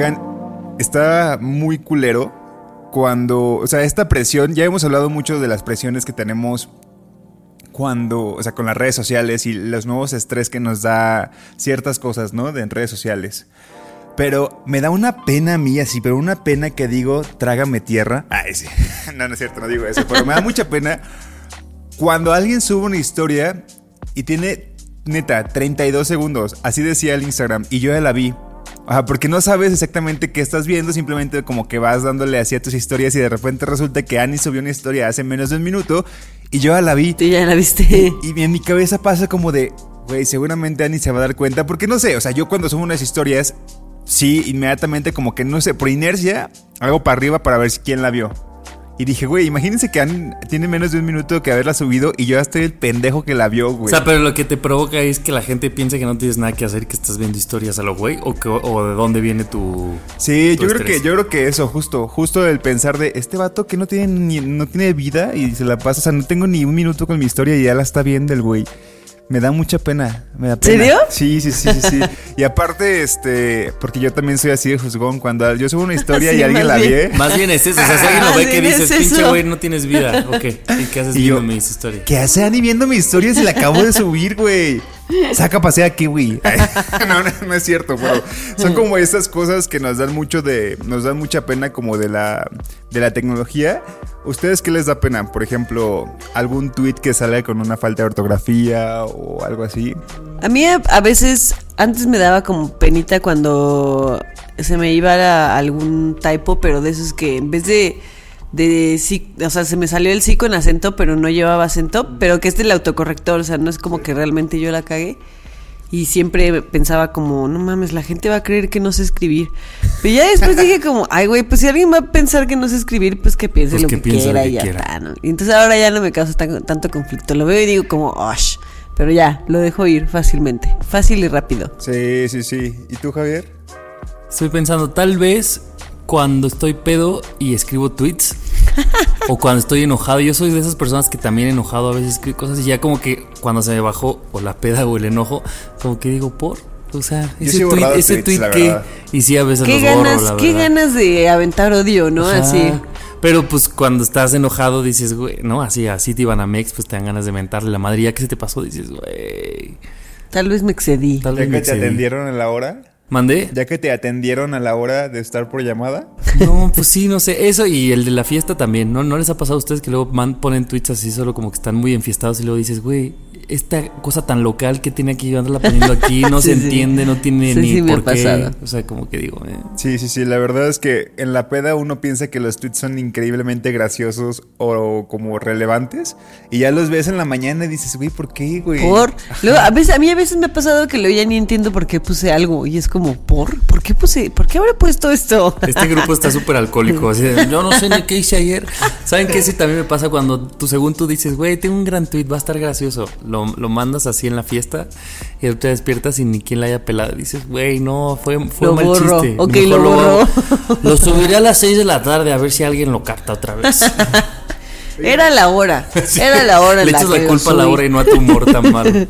Oigan, está muy culero cuando, o sea, esta presión, ya hemos hablado mucho de las presiones que tenemos cuando, o sea, con las redes sociales y los nuevos estrés que nos da ciertas cosas, ¿no? De en redes sociales. Pero me da una pena a mí así, pero una pena que digo, trágame tierra. Ay, sí. No, no es cierto, no digo eso, pero me da mucha pena cuando alguien sube una historia y tiene, neta, 32 segundos. Así decía el Instagram y yo ya la vi. Ajá, porque no sabes exactamente qué estás viendo, simplemente como que vas dándole así a tus historias y de repente resulta que Annie subió una historia hace menos de un minuto y yo ya la vi. Tú ya la viste. Y en mi cabeza pasa como de, güey, seguramente Annie se va a dar cuenta, porque no sé, o sea, yo cuando subo unas historias, sí, inmediatamente como que no sé, por inercia, hago para arriba para ver si quién la vio. Y dije, güey, imagínense que tiene menos de un minuto que haberla subido y yo ya estoy el pendejo que la vio, güey. O sea, pero lo que te provoca es que la gente piense que no tienes nada que hacer, que estás viendo historias a lo güey, o, que- o de dónde viene tu. Sí, tu yo creo que yo creo que eso, justo, justo el pensar de este vato que no tiene ni, no tiene vida y se la pasa, o sea, no tengo ni un minuto con mi historia y ya la está viendo el güey. Me da mucha pena, me da pena. ¿Serio? Sí, sí, sí, sí, sí. y aparte, este, porque yo también soy así de juzgón, cuando yo subo una historia Sí, y alguien la bien. ve, Más bien es eso. O sea, si alguien lo Más ve que dices, es pinche eso". güey, no tienes vida. Ok. ¿Y qué haces Y yo- viendo mis historias? ¿qué hace Ani viendo mi historia si la acabo de subir, güey? Saca pasea aquí, güey. no, no, no es cierto, pero son como estas cosas que nos dan mucho de, nos dan mucha pena como de la, de la tecnología. ¿Ustedes qué les da pena? Por ejemplo, algún tweet que sale con una falta de ortografía o algo así. A mí a, veces, antes me daba como penita cuando se me iba a algún typo, pero de esos que en vez de, de sí, o sea, se me salió el sí con acento, pero no llevaba acento, pero que es del autocorrector, o sea, no es como que realmente yo la cagué. Y siempre pensaba como, no mames, la gente va a creer que no sé escribir. Pero ya después dije como, ay, güey, pues si alguien va a pensar que no sé escribir, pues que piense Pues lo que que, piense lo quiera que y ya quiera. está, ¿no? Y entonces ahora ya no me causa tan- tanto conflicto. Lo veo y digo como, osh. Pero ya, lo dejo ir fácilmente. Fácil y rápido. Sí, sí, sí. ¿Y tú, Javier? Estoy pensando, tal vez cuando estoy pedo y escribo tweets. O cuando estoy enojado. Yo soy de esas personas que también enojado a veces escribo cosas y ya como que cuando se me bajó o la peda o el enojo, como que digo, por. O sea, ese sí tweet, ese tweets, tweet que. verdad. Y sí, a veces ¿Qué los borro, ganas, la qué verdad. ganas de aventar odio, no? Ajá. Así. Pero pues cuando estás enojado dices, güey, no, así, así te iban a Mex, pues te dan ganas de mentarle la madre. Ya que se te pasó, dices, güey. Tal vez me excedí. Tal ¿Ya vez que me te excedí. atendieron a la hora? ¿Mandé? ¿Ya que te atendieron a la hora de estar por llamada? No, pues sí, no sé. Eso y el de la fiesta también. ¿No, ¿No les ha pasado a ustedes que luego man- ponen tweets así solo como que están muy enfiestados y luego dices, güey, esta cosa tan local que tiene aquí, andarla poniendo aquí, no Sí, se sí. entiende, no tiene Sí, ni por qué. pasado. O sea, como que digo, eh. Sí, sí, sí. La verdad es que en la peda uno piensa que los tweets son increíblemente graciosos o como relevantes. Y ya los ves en la mañana y dices, güey, ¿por qué, güey? Por. Luego, a, veces, a mí a veces me ha pasado que luego ya ni entiendo por qué puse algo. Y es como, ¿por? ¿Por qué puse? ¿Por qué habré puesto esto? Este grupo está súper alcohólico. así de, yo no sé ni qué hice ayer. ¿Saben qué? Sí, también me pasa cuando tú, según tú dices, güey, tengo un gran tweet, va a estar gracioso. Lo, lo mandas así en la fiesta y tú te despiertas y ni quien la haya pelado. Dices, güey, no, fue, fue Lo un mal borro. chiste. Ok, Mejor lo borro. Lo subiré a las 6 de la tarde a ver si alguien lo capta otra vez. Era la hora. Era la hora en Le la echas que la culpa a la hora y no a tu humor tan malo.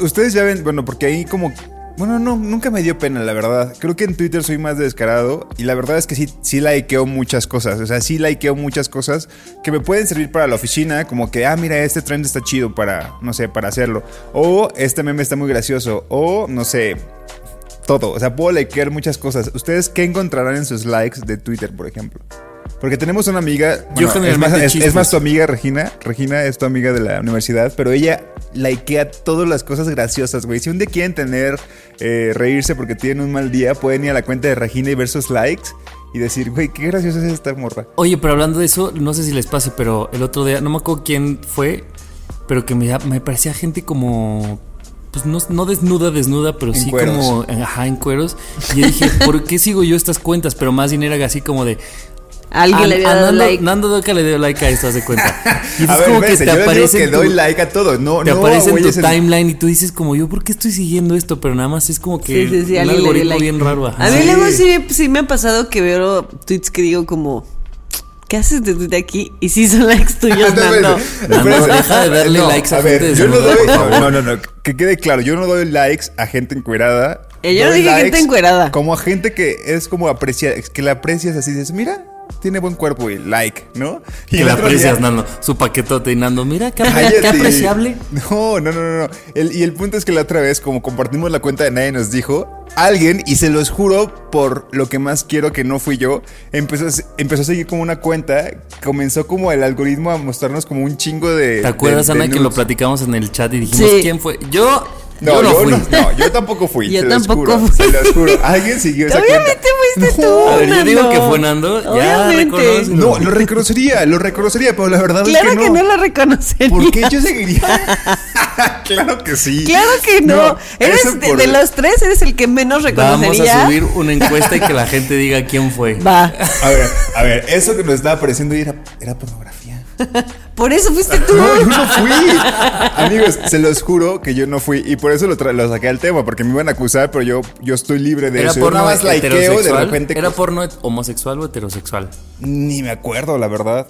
Ustedes ya ven, bueno, porque ahí como... Bueno, no, nunca me dio pena, la verdad. Creo que en Twitter soy más descarado y la verdad es que sí, sí likeo muchas cosas. O sea, sí likeo muchas cosas que me pueden servir para la oficina, como que, ah, mira, este trend está chido para, no sé, para hacerlo. O este meme está muy gracioso. O, no sé, todo. O sea, puedo likear muchas cosas. ¿Ustedes qué encontrarán en sus likes de Twitter, por ejemplo? Porque tenemos una amiga. Yo generalmente es, más, es- chistes. es más tu amiga Regina. Regina es tu amiga de la universidad, pero ella likea todas las cosas graciosas, güey. Si un día quieren tener, eh, reírse porque tienen un mal día, pueden ir a la cuenta de Regina y ver sus likes y decir, güey, qué graciosa es esta morra. Oye, pero hablando de eso, no sé si les pase, pero el otro día, no me acuerdo quién fue, pero que me, me parecía gente como. Pues no, no desnuda, desnuda, pero En sí cueros. como. Ajá, en cueros. Y yo dije, ¿por qué sigo yo estas cuentas? Pero más bien era así como de. Alguien "Ah, le había dado Nando, like. Nando Doca le dio like a esto, haz de cuenta. Y A es ver, como que te aparece que en tu- doy like a todo. No, te no, aparece en tu timeline y tú dices como yo, ¿por qué estoy siguiendo esto? Pero nada más es como que Sí, sí, sí, un alguien le dio algoritmo like. bien raro. ajá. A mí Sí. luego sí, sí me ha pasado que veo tweets que digo como, ¿qué haces de tweet aquí? Y sí son likes tuyos, No, Nando. Nando, deja de darle likes a ver, gente Yo no doy. No, no, no. Que quede claro, yo no doy likes a gente encuerada. Yo no dije gente encuerada. Como a gente que es como aprecia, que la aprecias así, dices, mira, tiene buen cuerpo y like, ¿no? Y Que la aprecias, día- Nando. Su paquetote y Nando, mira qué, apreciable. No, no, no, no. El- y el punto es que la otra vez, como compartimos la cuenta de Nadie nos dijo, alguien, y se los juro por lo que más quiero que no fui yo, empezó empezó a seguir como una cuenta, comenzó como el algoritmo a mostrarnos como un chingo de... ¿Te acuerdas, de- de Ana, que lo platicamos en el chat y dijimos Sí. quién fue? Yo, No, yo no yo fui. no, no, yo tampoco fui. Yo se los tampoco juro, fui. Se los juro. Alguien siguió esa Obviamente cuenta. fuiste tú. A ver, yo digo que fue Nando. Obviamente. No, lo reconocería, lo reconocería, pero la verdad Claro es que que no. lo reconocería. ¿Por qué yo seguiría? claro que sí. Claro que no. No, eres de, por- de los tres, eres el que menos Vamos reconocería. a subir una encuesta y que la gente diga quién fue. Va. A ver, a ver, eso que nos estaba apareciendo ahí era, era pornografía. Por eso fuiste tú. No, yo no fui. Amigos, se los juro que yo no fui. Y por eso lo, tra- lo saqué al tema, porque me iban a acusar, pero yo, yo estoy libre de ¿Era eso. Porno nada más likeo de repente. ¿Era porno homosexual o heterosexual? Ni me acuerdo, la verdad.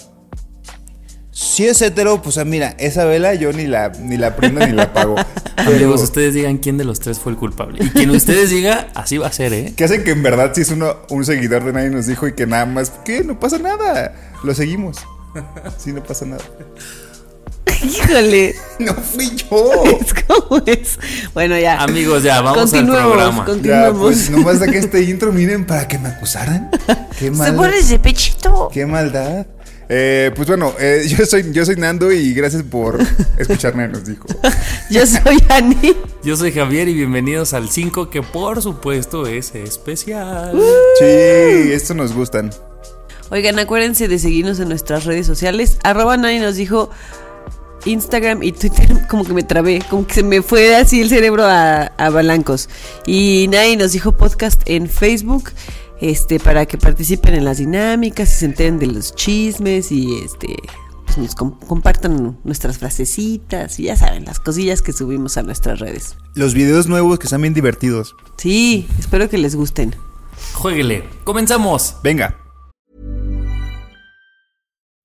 Si es hetero, pues ah, mira, esa vela yo ni la, ni la prendo ni la apago. Pero Amigos, ustedes digan quién de los tres fue el culpable. Y quien ustedes diga, así va a ser, ¿eh? que hacen que en verdad si es uno, un seguidor de nadie nos dijo y que nada más, ¿qué? No pasa nada. Lo seguimos. Sí, no pasa nada. Híjole. No fui yo. Es como es. Bueno, ya. Amigos, ya, vamos al programa. Ya, Continuemos. pues nomás saqué este intro, miren, para que me acusaran. Qué Se mal. pones de pechito. Qué maldad. Eh, pues bueno, eh, yo soy yo soy Nando y gracias por escucharme, nos dijo. Yo soy Ani. Yo soy Javier y bienvenidos al 5, que por supuesto es especial. Sí, esto nos gustan. Oigan, acuérdense de seguirnos en nuestras redes sociales. Arroba nadie nos dijo Instagram y Twitter. Como que me trabé, como que se me fue así el cerebro a, a balancos. Y nadie nos dijo podcast en Facebook. Este, para que participen en las dinámicas y se enteren de los chismes y este pues nos com- compartan nuestras frasecitas y ya saben, las cosillas que subimos a nuestras redes. Los videos nuevos que están bien divertidos. Sí, espero que les gusten. Jueguele. Comenzamos. Venga.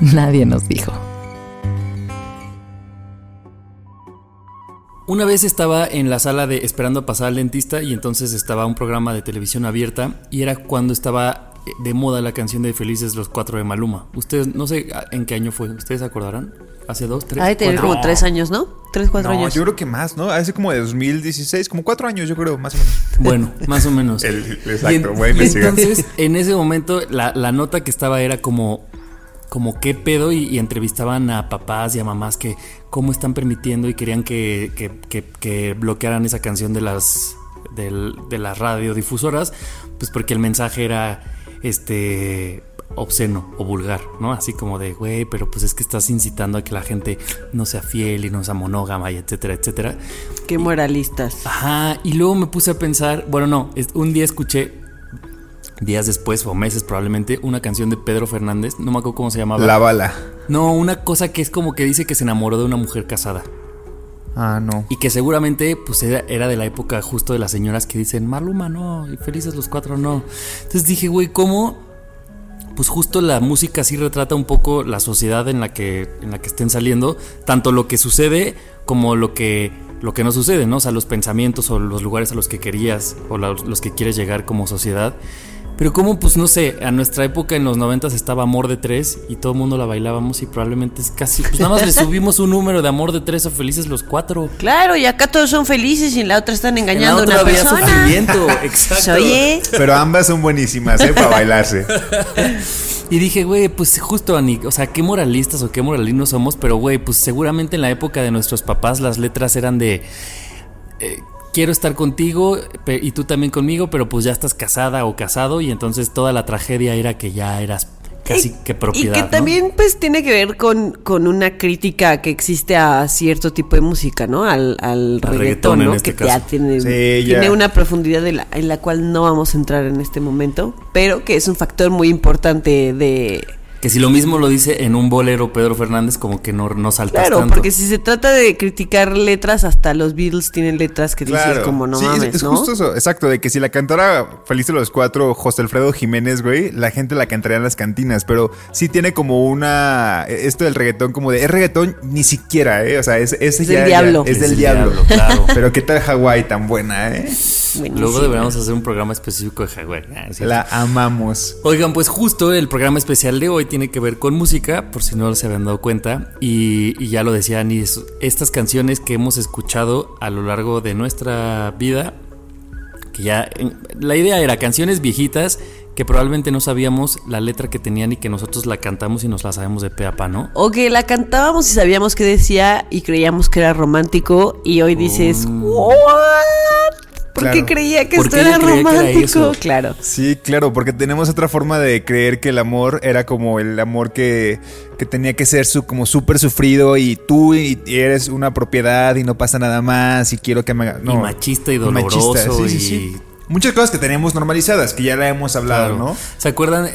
Nadie nos dijo. Una vez estaba en la sala de esperando a pasar al dentista y entonces estaba un programa de televisión abierta y era cuando estaba eh, de moda la canción de Felices los Cuatro de Maluma. Ustedes, no sé ah, en qué año fue, ¿ustedes se acordarán? ¿Hace dos, tres? Ha de tener como tres años, ¿no? Tres, cuatro No, años. yo creo que más, ¿no? Hace como de 2016, como cuatro años, yo creo, más o menos. Bueno, más o menos. El- exacto, Y en- voy a y entonces, en ese momento, la, la nota que estaba era como, como qué pedo y, y entrevistaban a papás y a mamás que cómo están permitiendo y querían que, que- que- que bloquearan esa canción de las, de las radiodifusoras, pues porque el mensaje era este obsceno o vulgar, ¿no? Así como de, güey, pero pues es que estás incitando a que la gente no sea fiel y no sea monógama y etcétera, etcétera. Qué moralistas. Ajá, y luego me puse a pensar, bueno, no, es- un día escuché, días después o meses probablemente, una canción de Pedro Fernández, no me acuerdo cómo se llamaba. La bala. No, una cosa que es como que dice que se enamoró de una mujer casada. Ah, no. Y que seguramente pues era, era de la época justo de las señoras que dicen, Maluma no, y felices los cuatro no. Entonces dije, güey, ¿cómo pues justo la música sí retrata un poco la sociedad en la que, en la que estén saliendo, tanto lo que sucede como lo que, lo que no sucede, ¿no? O sea, los pensamientos o los lugares a los que querías o los que quieres llegar como sociedad. Pero como, pues no sé, a nuestra época en los noventas estaba Amor de Tres y todo el mundo la bailábamos y probablemente es casi, pues nada más le subimos un número de Amor de Tres o Felices los Cuatro. Claro, y acá todos son felices y en la otra están engañando a En la una había persona. sufrimiento, exacto. Oye, Pero ambas son buenísimas, ¿eh? Para bailarse. Y dije, güey, pues justo, Ani, o sea, qué moralistas o qué moralinos somos, pero güey, pues seguramente en la época de nuestros papás las letras eran de. eh, quiero estar contigo pe- y tú también conmigo, pero pues ya estás casada o casado y entonces toda la tragedia era que ya eras casi que propiedad. Y que ¿no? también pues tiene que ver con, con una crítica que existe a cierto tipo de música, ¿no? Al, al Al reggaetón reggaetón, en ¿no? este que ya caso. tiene, Sí, tiene ya. una profundidad de la- en la cual no vamos a entrar en este momento, pero que es un factor muy importante de... Que si lo mismo lo dice en un bolero Pedro Fernández, como que no, no saltas Claro, tanto. porque si se trata de criticar letras, hasta los Beatles tienen letras que dices como no Sí, es- mames, es, ¿no? justo eso, exacto, de que si la cantara Feliz de los Cuatro, José Alfredo Jiménez, güey, la gente la cantaría en las cantinas, pero sí tiene como una, esto del reggaetón, como de, es reggaetón ni siquiera, ¿eh? O sea, es, Es ya- del ya- diablo. es Es del diablo. diablo, claro. Pero qué tal Hawái tan buena, ¿eh? Luego deberíamos hacer un programa específico de Hawái. Ah. La amamos. Oigan, pues justo el programa especial de hoy tiene que ver con música, por si no se habían dado cuenta. Y, y ya lo decía Ani, es- estas canciones que hemos escuchado a lo largo de nuestra vida, que ya... La idea era canciones viejitas que probablemente no sabíamos la letra que tenían y que nosotros la cantamos y nos la sabemos de pe a pa, ¿no? O que la cantábamos y sabíamos qué decía y creíamos que era romántico y hoy dices, ¿what? ¿Por qué Claro. creía que ¿Por esto era romántico? claro. Sí, claro, porque tenemos otra forma de creer que el amor era como el amor que, que tenía que ser su, como súper sufrido y tú y, y eres una propiedad y no pasa nada más y quiero que me haga... Y machista y doloroso sí, sí, y- sí. Muchas cosas que tenemos normalizadas, que ya la hemos hablado, Claro. ¿no? ¿Se acuerdan?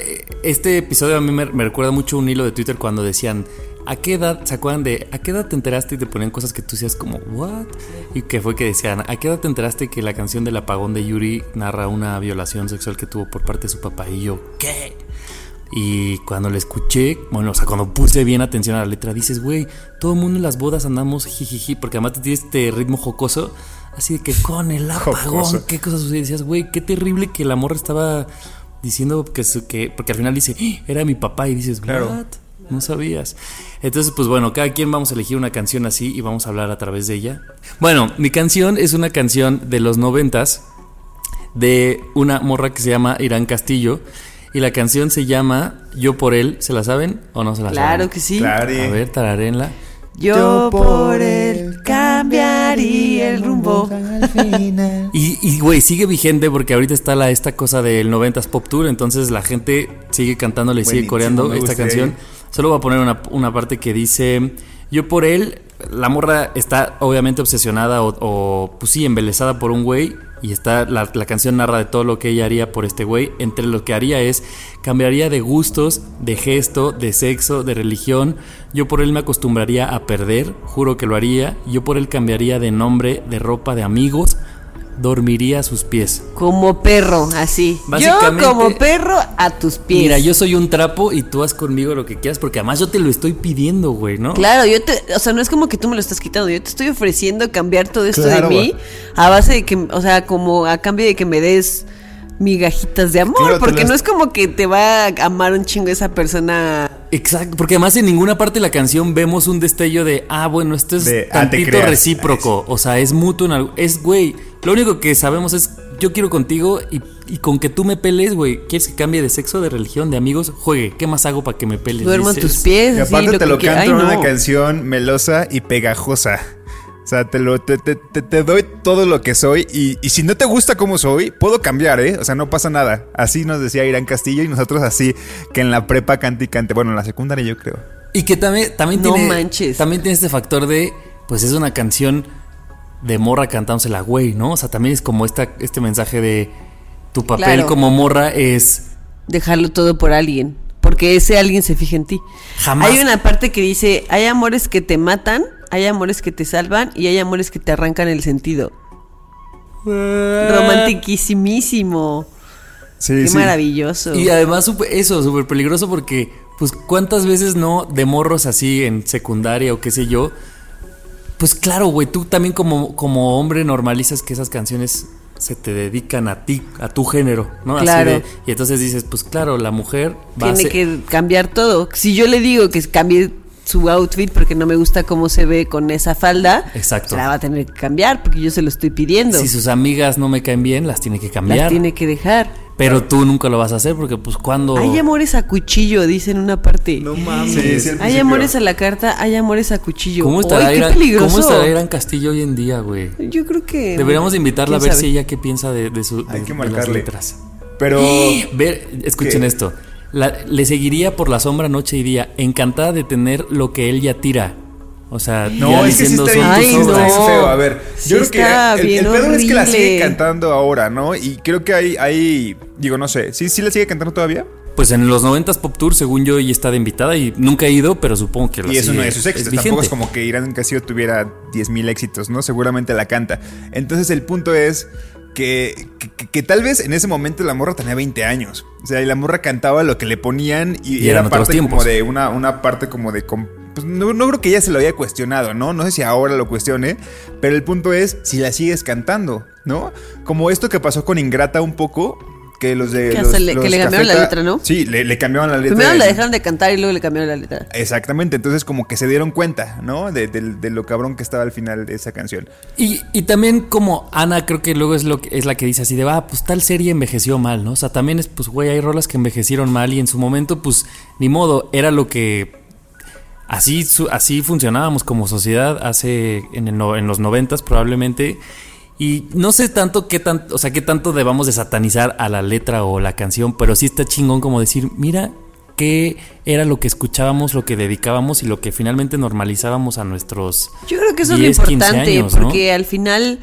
Este episodio a mí me, me recuerda mucho un hilo de Twitter cuando decían, ¿a qué edad, se acuerdan de, a qué edad te enteraste y te ponían cosas que tú decías como, ¿what? Y que fue que decían, ¿a qué edad te enteraste que la canción del apagón de Yuri narra una violación sexual que tuvo por parte de su papá? Y yo, ¿qué? Y cuando la escuché, bueno, o sea, cuando puse bien atención a la letra, dices, güey, todo el mundo en las bodas andamos jijiji, porque además tiene este ritmo jocoso, así de que con el apagón, Jocoso. qué cosas sucedían. Decías, güey, qué terrible que el amor estaba diciendo que, que porque al final dice, "Ah, era mi papá, y dices, Claro. ¿what? No sabías. Entonces, pues bueno, cada quien vamos a elegir una canción así y vamos a hablar a través de ella. Bueno, mi canción es una canción de los noventas de una morra que se llama Irán Castillo. Y la canción se llama Yo por él. ¿Se la saben o no se la saben? Claro que sí. Claro. A ver, tararenla. Yo por él cambiaría el rumbo. Y, y, güey, sigue vigente porque ahorita está la, esta cosa del 90s Pop Tour. Entonces la gente sigue cantándole y sigue coreando esta canción. ahí. Solo voy a poner una, una parte que dice: Yo por él. La morra está obviamente obsesionada o, o, pues sí, embelesada por un güey. Y está la, la canción narra de todo lo que ella haría por este güey. Entre lo que haría es cambiaría de gustos, de gesto, de sexo, de religión. Yo por él me acostumbraría a perder, juro que lo haría. Yo por él cambiaría de nombre, de ropa, de amigos. Dormiría a sus pies. Como perro, así. Yo como perro a tus pies. Mira, yo soy un trapo y tú haz conmigo lo que quieras, porque además yo te lo estoy pidiendo, güey, ¿no? Claro, yo te, o sea, no es como que tú me lo estás quitando, yo te estoy ofreciendo cambiar todo esto Claro, de mí a base de que, o sea, como a cambio de que me des migajitas de amor, Claro, porque no es como que te va a amar un chingo esa persona. Exacto, porque además en ninguna parte de la canción vemos un destello de, ah, bueno, esto es De, ah, tantito recíproco, o sea, es mutuo, en algo- es, güey, lo único que sabemos es, yo quiero contigo y, y con que tú me peles, güey, ¿quieres que cambie de sexo, de religión, de amigos? Juegue, ¿qué más hago para que me peles? Duermo en tus pies, Y aparte te que lo quie- canto en una no. canción melosa y pegajosa. O sea, te, lo, te, te- te- te doy todo lo que soy y, y si no te gusta como soy, puedo cambiar, ¿eh? O sea, no pasa nada. Así nos decía Irán Castillo y nosotros así que en la prepa cante y cante. Bueno, en la secundaria yo creo. Y que también, también No tiene. manches. También tiene este factor de. Pues es una canción de morra cantándosela, güey, ¿no? O sea, también es como esta, este mensaje de. Tu papel Claro. como morra es. Dejarlo todo por alguien, porque ese alguien se fija en ti. Jamás. Hay una parte que dice, hay amores que te matan, hay amores que te salvan y hay amores que te arrancan el sentido. Romantiquísimísimo. Sí, Qué sí. maravilloso. Y además eso, súper peligroso porque, pues, ¿cuántas veces no de morros así en secundaria o qué sé yo? Pues claro, güey, tú también como, como hombre normalizas que esas canciones se te dedican a ti, a tu género, ¿no? Así Claro. de- y entonces dices, pues claro, la mujer va a Tiene ser- que cambiar todo. Si yo le digo que cambie su outfit porque no me gusta cómo se ve con esa falda, Exacto. se la va a tener que cambiar porque yo se lo estoy pidiendo. Si sus amigas no me caen bien, las tiene que cambiar. Las tiene que dejar. Pero tú nunca lo vas a hacer porque, pues, cuando. Hay amores a cuchillo, dice en una parte. No mames. Sí, sí, al Hay amores a la carta, hay amores a cuchillo. ¿Cómo estará, ¡Ay, qué Irán, peligroso! ¿Cómo estará Irán Castillo hoy en día, güey? Yo creo que. Deberíamos de invitarla a ¿quién ver sabe? si ella qué piensa de, de su, de, Hay que de las marcarle. letras. Pero. Ver, escuchen ¿Qué? esto. La- le seguiría por la sombra noche y día, encantada de tener lo que él ya tira. O sea, No, ya es que sí diciendo está son bien, Ay, no. feo. A ver, Sí yo creo que el, el es que la sigue cantando ahora, ¿no? Y creo que hay, hay digo, no sé, ¿sí, sí la sigue cantando todavía? Pues en los 90s Pop Tour, según yo, ella está de invitada y nunca he ido, pero supongo que la Y es uno de sus éxitos. Tampoco es como que Irán Castillo tuviera 10.000 éxitos, ¿no? Seguramente la canta. Entonces el punto es que, que, que tal vez en ese momento la morra tenía 20 años. O sea, y la morra cantaba lo que le ponían y, Y era parte como de una, una parte como de... pues no, no creo que ella se lo haya cuestionado, ¿no? No sé si ahora lo cuestione, pero el punto es si la sigues cantando, ¿no? Como esto que pasó con Ingrata un poco, que los de... Que los- hasta le- los que le cambiaron la letra, ¿no? Sí, le, le cambiaron la letra. Primero la dejaron de cantar y luego le cambiaron la letra. Exactamente, entonces como que se dieron cuenta, ¿no? De, de- de lo cabrón que estaba al final de esa canción. Y, y también como Ana creo que luego es lo que es la que dice así de, va, pues tal serie envejeció mal, ¿no? O sea, también es, pues, güey, hay rolas que envejecieron mal y en su momento, pues, ni modo, era lo que... Así, su- así funcionábamos como sociedad hace, en, el en los noventas probablemente. Y no sé tanto qué tan, o sea, qué tanto debamos de satanizar a la letra o la canción, pero sí está chingón como decir, mira qué era lo que escuchábamos, lo que dedicábamos y lo que finalmente normalizábamos a nuestros Yo creo que eso 10, es lo 15 importante, años, ¿no? porque al final,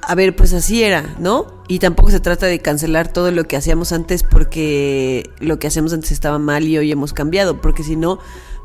a ver, pues así era, ¿no? Y tampoco se trata de cancelar todo lo que hacíamos antes porque lo que hacíamos antes estaba mal y hoy hemos cambiado, porque si no,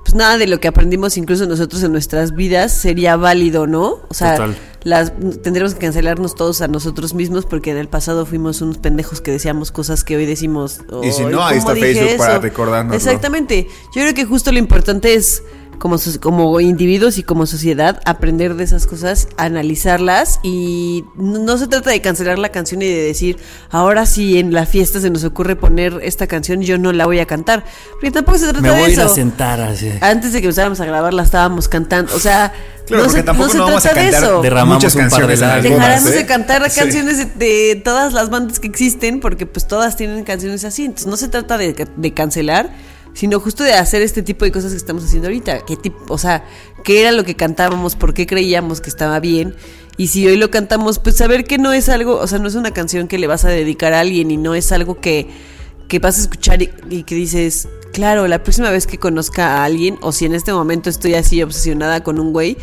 pues nada de lo que aprendimos incluso nosotros en nuestras vidas sería válido, ¿no? O sea, Total. las tendríamos que cancelarnos todos a nosotros mismos porque en el pasado fuimos unos pendejos que decíamos cosas que hoy decimos. Y si "Ay, no, ahí ¿cómo está Facebook para eso?". recordárnoslo. Exactamente. Yo creo que justo lo importante es como, como individuos y como sociedad aprender de esas cosas, analizarlas y no, no se trata de cancelar la canción y de decir, ahora si en la fiesta se nos ocurre poner esta canción, yo no la voy a cantar. Porque tampoco se trata Me de voy a ir eso. a sentar así. Antes de que empezáramos a grabar la estábamos cantando, o sea, Claro, no se, tampoco no se no vamos a trata de cantar eso. Derramamos muchas un par de algunas, Dejaremos ¿eh? de cantar Sí. canciones de, de todas las bandas que existen, porque pues todas tienen canciones así. Entonces no se trata de, de cancelar, sino justo de hacer este tipo de cosas que estamos haciendo ahorita. ¿Qué tipo, o sea, qué era lo que cantábamos, por qué creíamos que estaba bien? Y si hoy lo cantamos, pues saber que no es algo, o sea, no es una canción que le vas a dedicar a alguien y no es algo que, que vas a escuchar y, y que dices, claro, la próxima vez que conozca a alguien, o si en este momento estoy así obsesionada con un güey,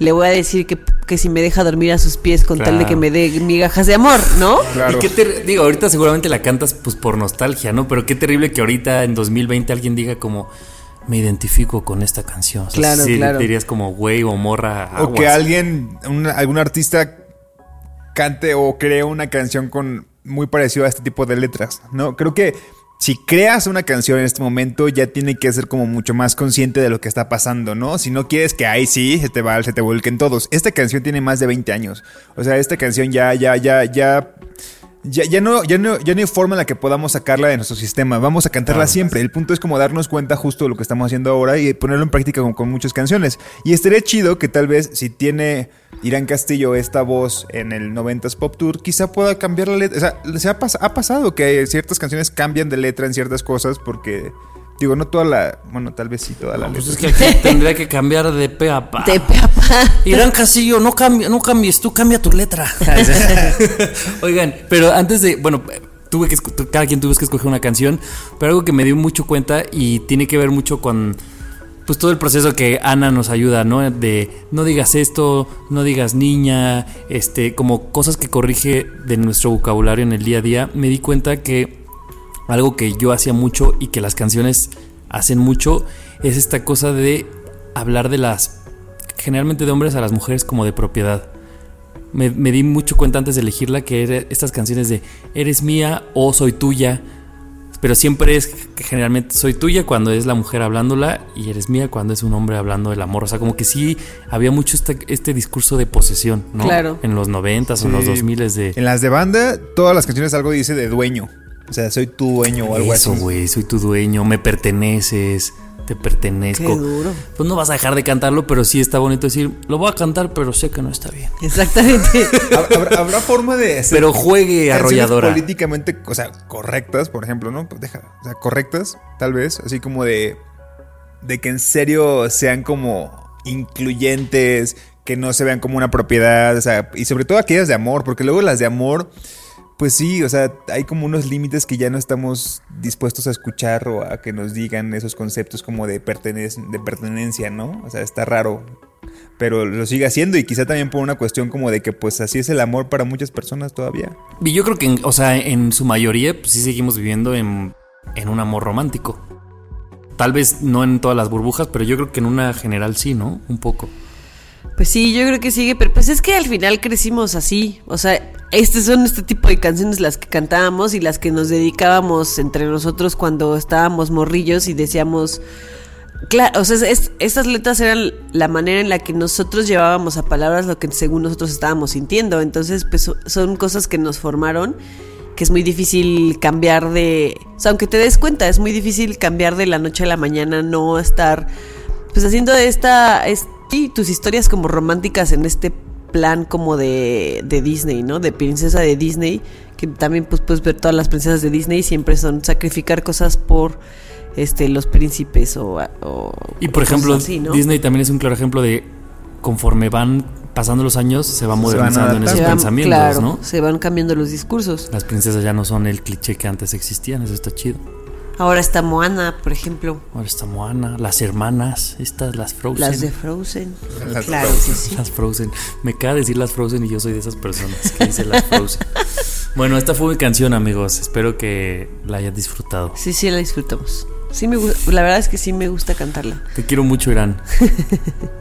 le voy a decir que, que si me deja dormir a sus pies con tal de que me dé migajas de amor, ¿no? Claro. Y qué ter- digo, ahorita seguramente la cantas pues por nostalgia, ¿no? Pero qué terrible que ahorita en 2020 alguien diga como me identifico con esta canción. O sea, Claro, sí claro. dirías como güey o morra. O que alguien, un- algún artista cante o cree una canción con muy parecido a este tipo de letras, ¿no? Creo que si creas una canción en este momento ya tiene que ser como mucho más consciente de lo que está pasando, ¿no? Si no quieres que ahí sí se te va, se te vuelquen todos. Esta canción tiene más de 20 años. O sea, esta canción ya, ya, ya, ya. Ya, ya, no, ya, no, ya no hay forma en la que podamos sacarla de nuestro sistema. Vamos a cantarla siempre. El punto es como darnos cuenta justo de lo que estamos haciendo ahora y ponerlo en práctica con, con muchas canciones. Y estaría chido que tal vez si tiene Irán Castillo esta voz en el 90s Pop Tour, quizá pueda cambiar la letra. O sea, se ha, pas- ha pasado que ciertas canciones cambian de letra en ciertas cosas porque, digo, no toda la... Bueno, tal vez sí toda la Pues letra. es que aquí tendría que cambiar de pe a pa. De pe a pa. Irán Castillo, no, cambi- no cambies, tú cambia tu letra. Oigan, pero antes de, bueno, tuve que cada quien tuvo que escoger una canción, pero algo que me dio mucho cuenta y tiene que ver mucho con pues todo el proceso que Ana nos ayuda, ¿no? De no digas esto, no digas niña, este, como cosas que corrige de nuestro vocabulario en el día a día, me di cuenta que algo que yo hacía mucho y que las canciones hacen mucho es esta cosa de hablar de las generalmente de hombres a las mujeres como de propiedad. me, me di mucho cuenta antes de elegirla que era estas canciones de Eres mía o Soy tuya. Pero siempre es que generalmente soy tuya cuando es la mujer hablándola y eres mía cuando es un hombre hablando del amor. O sea, como que sí había mucho este, este discurso de posesión, ¿no? Claro. En los noventas o en los Sí. dos miles de... En las de banda, todas las canciones algo dice de dueño. O sea, soy tu dueño o algo Eso, así. güey, soy tu dueño, me perteneces, te pertenezco. Qué duro. Pues no vas a dejar de cantarlo, pero sí está bonito decir, lo voy a cantar, pero sé que no está bien. Exactamente. Hab- ¿Habrá, habrá forma de hacer Pero juegue arrolladora. políticamente, o sea, correctas, por ejemplo, ¿no? Pues deja, o sea, correctas, tal vez, así como de de que en serio sean como incluyentes, que no se vean como una propiedad, o sea, y sobre todo aquellas de amor, porque luego las de amor pues sí, o sea, hay como unos límites que ya no estamos dispuestos a escuchar o a que nos digan esos conceptos como de, de pertenencia, ¿no? O sea, está raro. Pero lo sigue haciendo y quizá también por una cuestión como de que pues así es el amor para muchas personas todavía. Y yo creo que, o sea, en su mayoría, pues sí seguimos viviendo en, en un amor romántico. Tal vez no en todas las burbujas, pero yo creo que en una general sí, ¿no? Un poco. Pues sí, yo creo que sigue, pero pues es que al final crecimos así. O sea, este son este tipo de canciones las que cantábamos y las que nos dedicábamos entre nosotros cuando estábamos morrillos y decíamos. Claro, o sea, es- estas letras eran la manera en la que nosotros llevábamos a palabras lo que según nosotros estábamos sintiendo. Entonces, pues so- son cosas que nos formaron, que es muy difícil cambiar de. O sea, aunque te des cuenta, es muy difícil cambiar de la noche a la mañana, no estar pues haciendo esta, es, sí, tus historias como románticas en este plan como de, de Disney, ¿no? De princesa de Disney, que también pues puedes ver todas las princesas de Disney siempre son sacrificar cosas por este los príncipes o, o Y por ejemplo, así, ¿no? Disney también es un claro ejemplo de conforme van pasando los años, se va van modernizando en esos van- pensamientos, claro, ¿no? se van cambiando los discursos. Las princesas ya no son el cliché que antes existían, eso está chido. Ahora está Moana, por ejemplo, Ahora está Moana, las hermanas, estas, las Frozen. las de Frozen. Las claro Frozen. sí. Las Frozen. Me de decir las Frozen y yo soy de esas personas que dice las Frozen. bueno, esta fue mi canción, amigos. Espero que la hayan disfrutado. Sí, sí, la disfrutamos. Sí me la verdad es que sí me gusta cantarla. Te quiero mucho, Irán.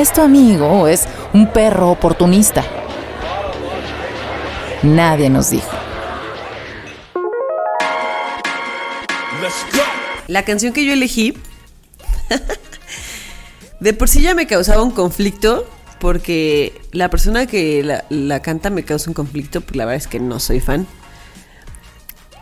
Esto, amigo, es un perro oportunista. Nadie nos dijo. La canción que yo elegí, de por sí ya me causaba un conflicto, porque la persona que la, la canta me causa un conflicto, pues la verdad es que no soy fan.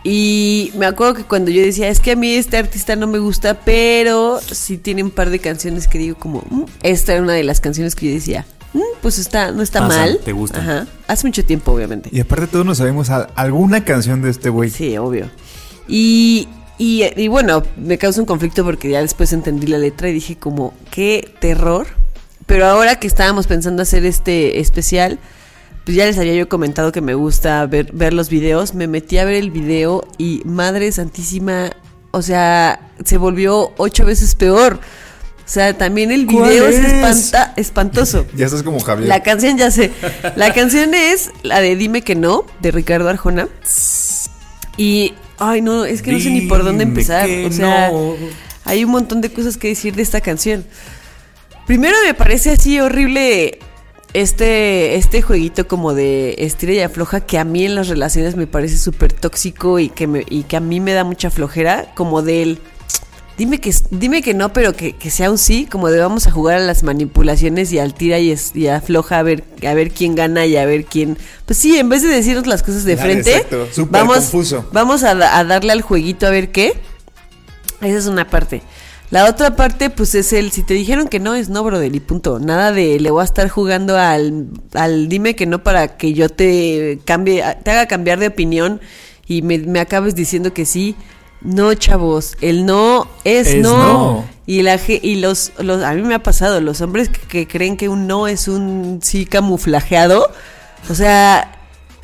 Y me acuerdo que cuando yo decía, es que a mí este artista no me gusta, pero sí tiene un par de canciones que digo como, "Mm", esta era una de las canciones que yo decía, "Mm, pues está, no está mal. te gustan. Ajá. Hace mucho tiempo, obviamente. Y aparte todos nos sabemos al- alguna canción de este güey. Sí, obvio. Y, y, y bueno, me causa un conflicto porque ya después entendí la letra y dije como, qué terror. Pero ahora que estábamos pensando hacer este especial, pues ya les había yo comentado que me gusta ver, ver los videos. Me metí a ver el video y Madre Santísima, o sea, se volvió ocho veces peor. O sea, también el ¿Cuál video es, es? espanta- espantoso. Ya estás como Javier. La canción ya sé. La canción es la de Dime que no, de Ricardo Arjona. Y, ay, no, es que no sé ni por dónde empezar. O sea, no. hay un montón de cosas que decir de esta canción. Primero me parece así horrible este, este jueguito como de estira y afloja que a mí en las relaciones me parece súper tóxico y que, me, y que a mí me da mucha flojera, como del... Dime que, dime que no, pero que, que sea un sí, como de vamos a jugar a las manipulaciones y al tira y, es- y afloja a ver, a ver quién gana y a ver quién... Pues sí, en vez de decirnos las cosas de Claro, frente, exacto, vamos, confuso. vamos a darle al jueguito a ver qué. Esa es una parte. La otra parte, pues es el, si te dijeron que no, es no, brother, y punto. Nada de le voy a estar jugando al, al dime que no para que yo te cambie, te haga cambiar de opinión y me, me acabes diciendo que sí. No, chavos, el no es, Es no. no. Y la y los, los, a mí me ha pasado, los hombres que, que creen que un no es un sí camuflajeado, o sea,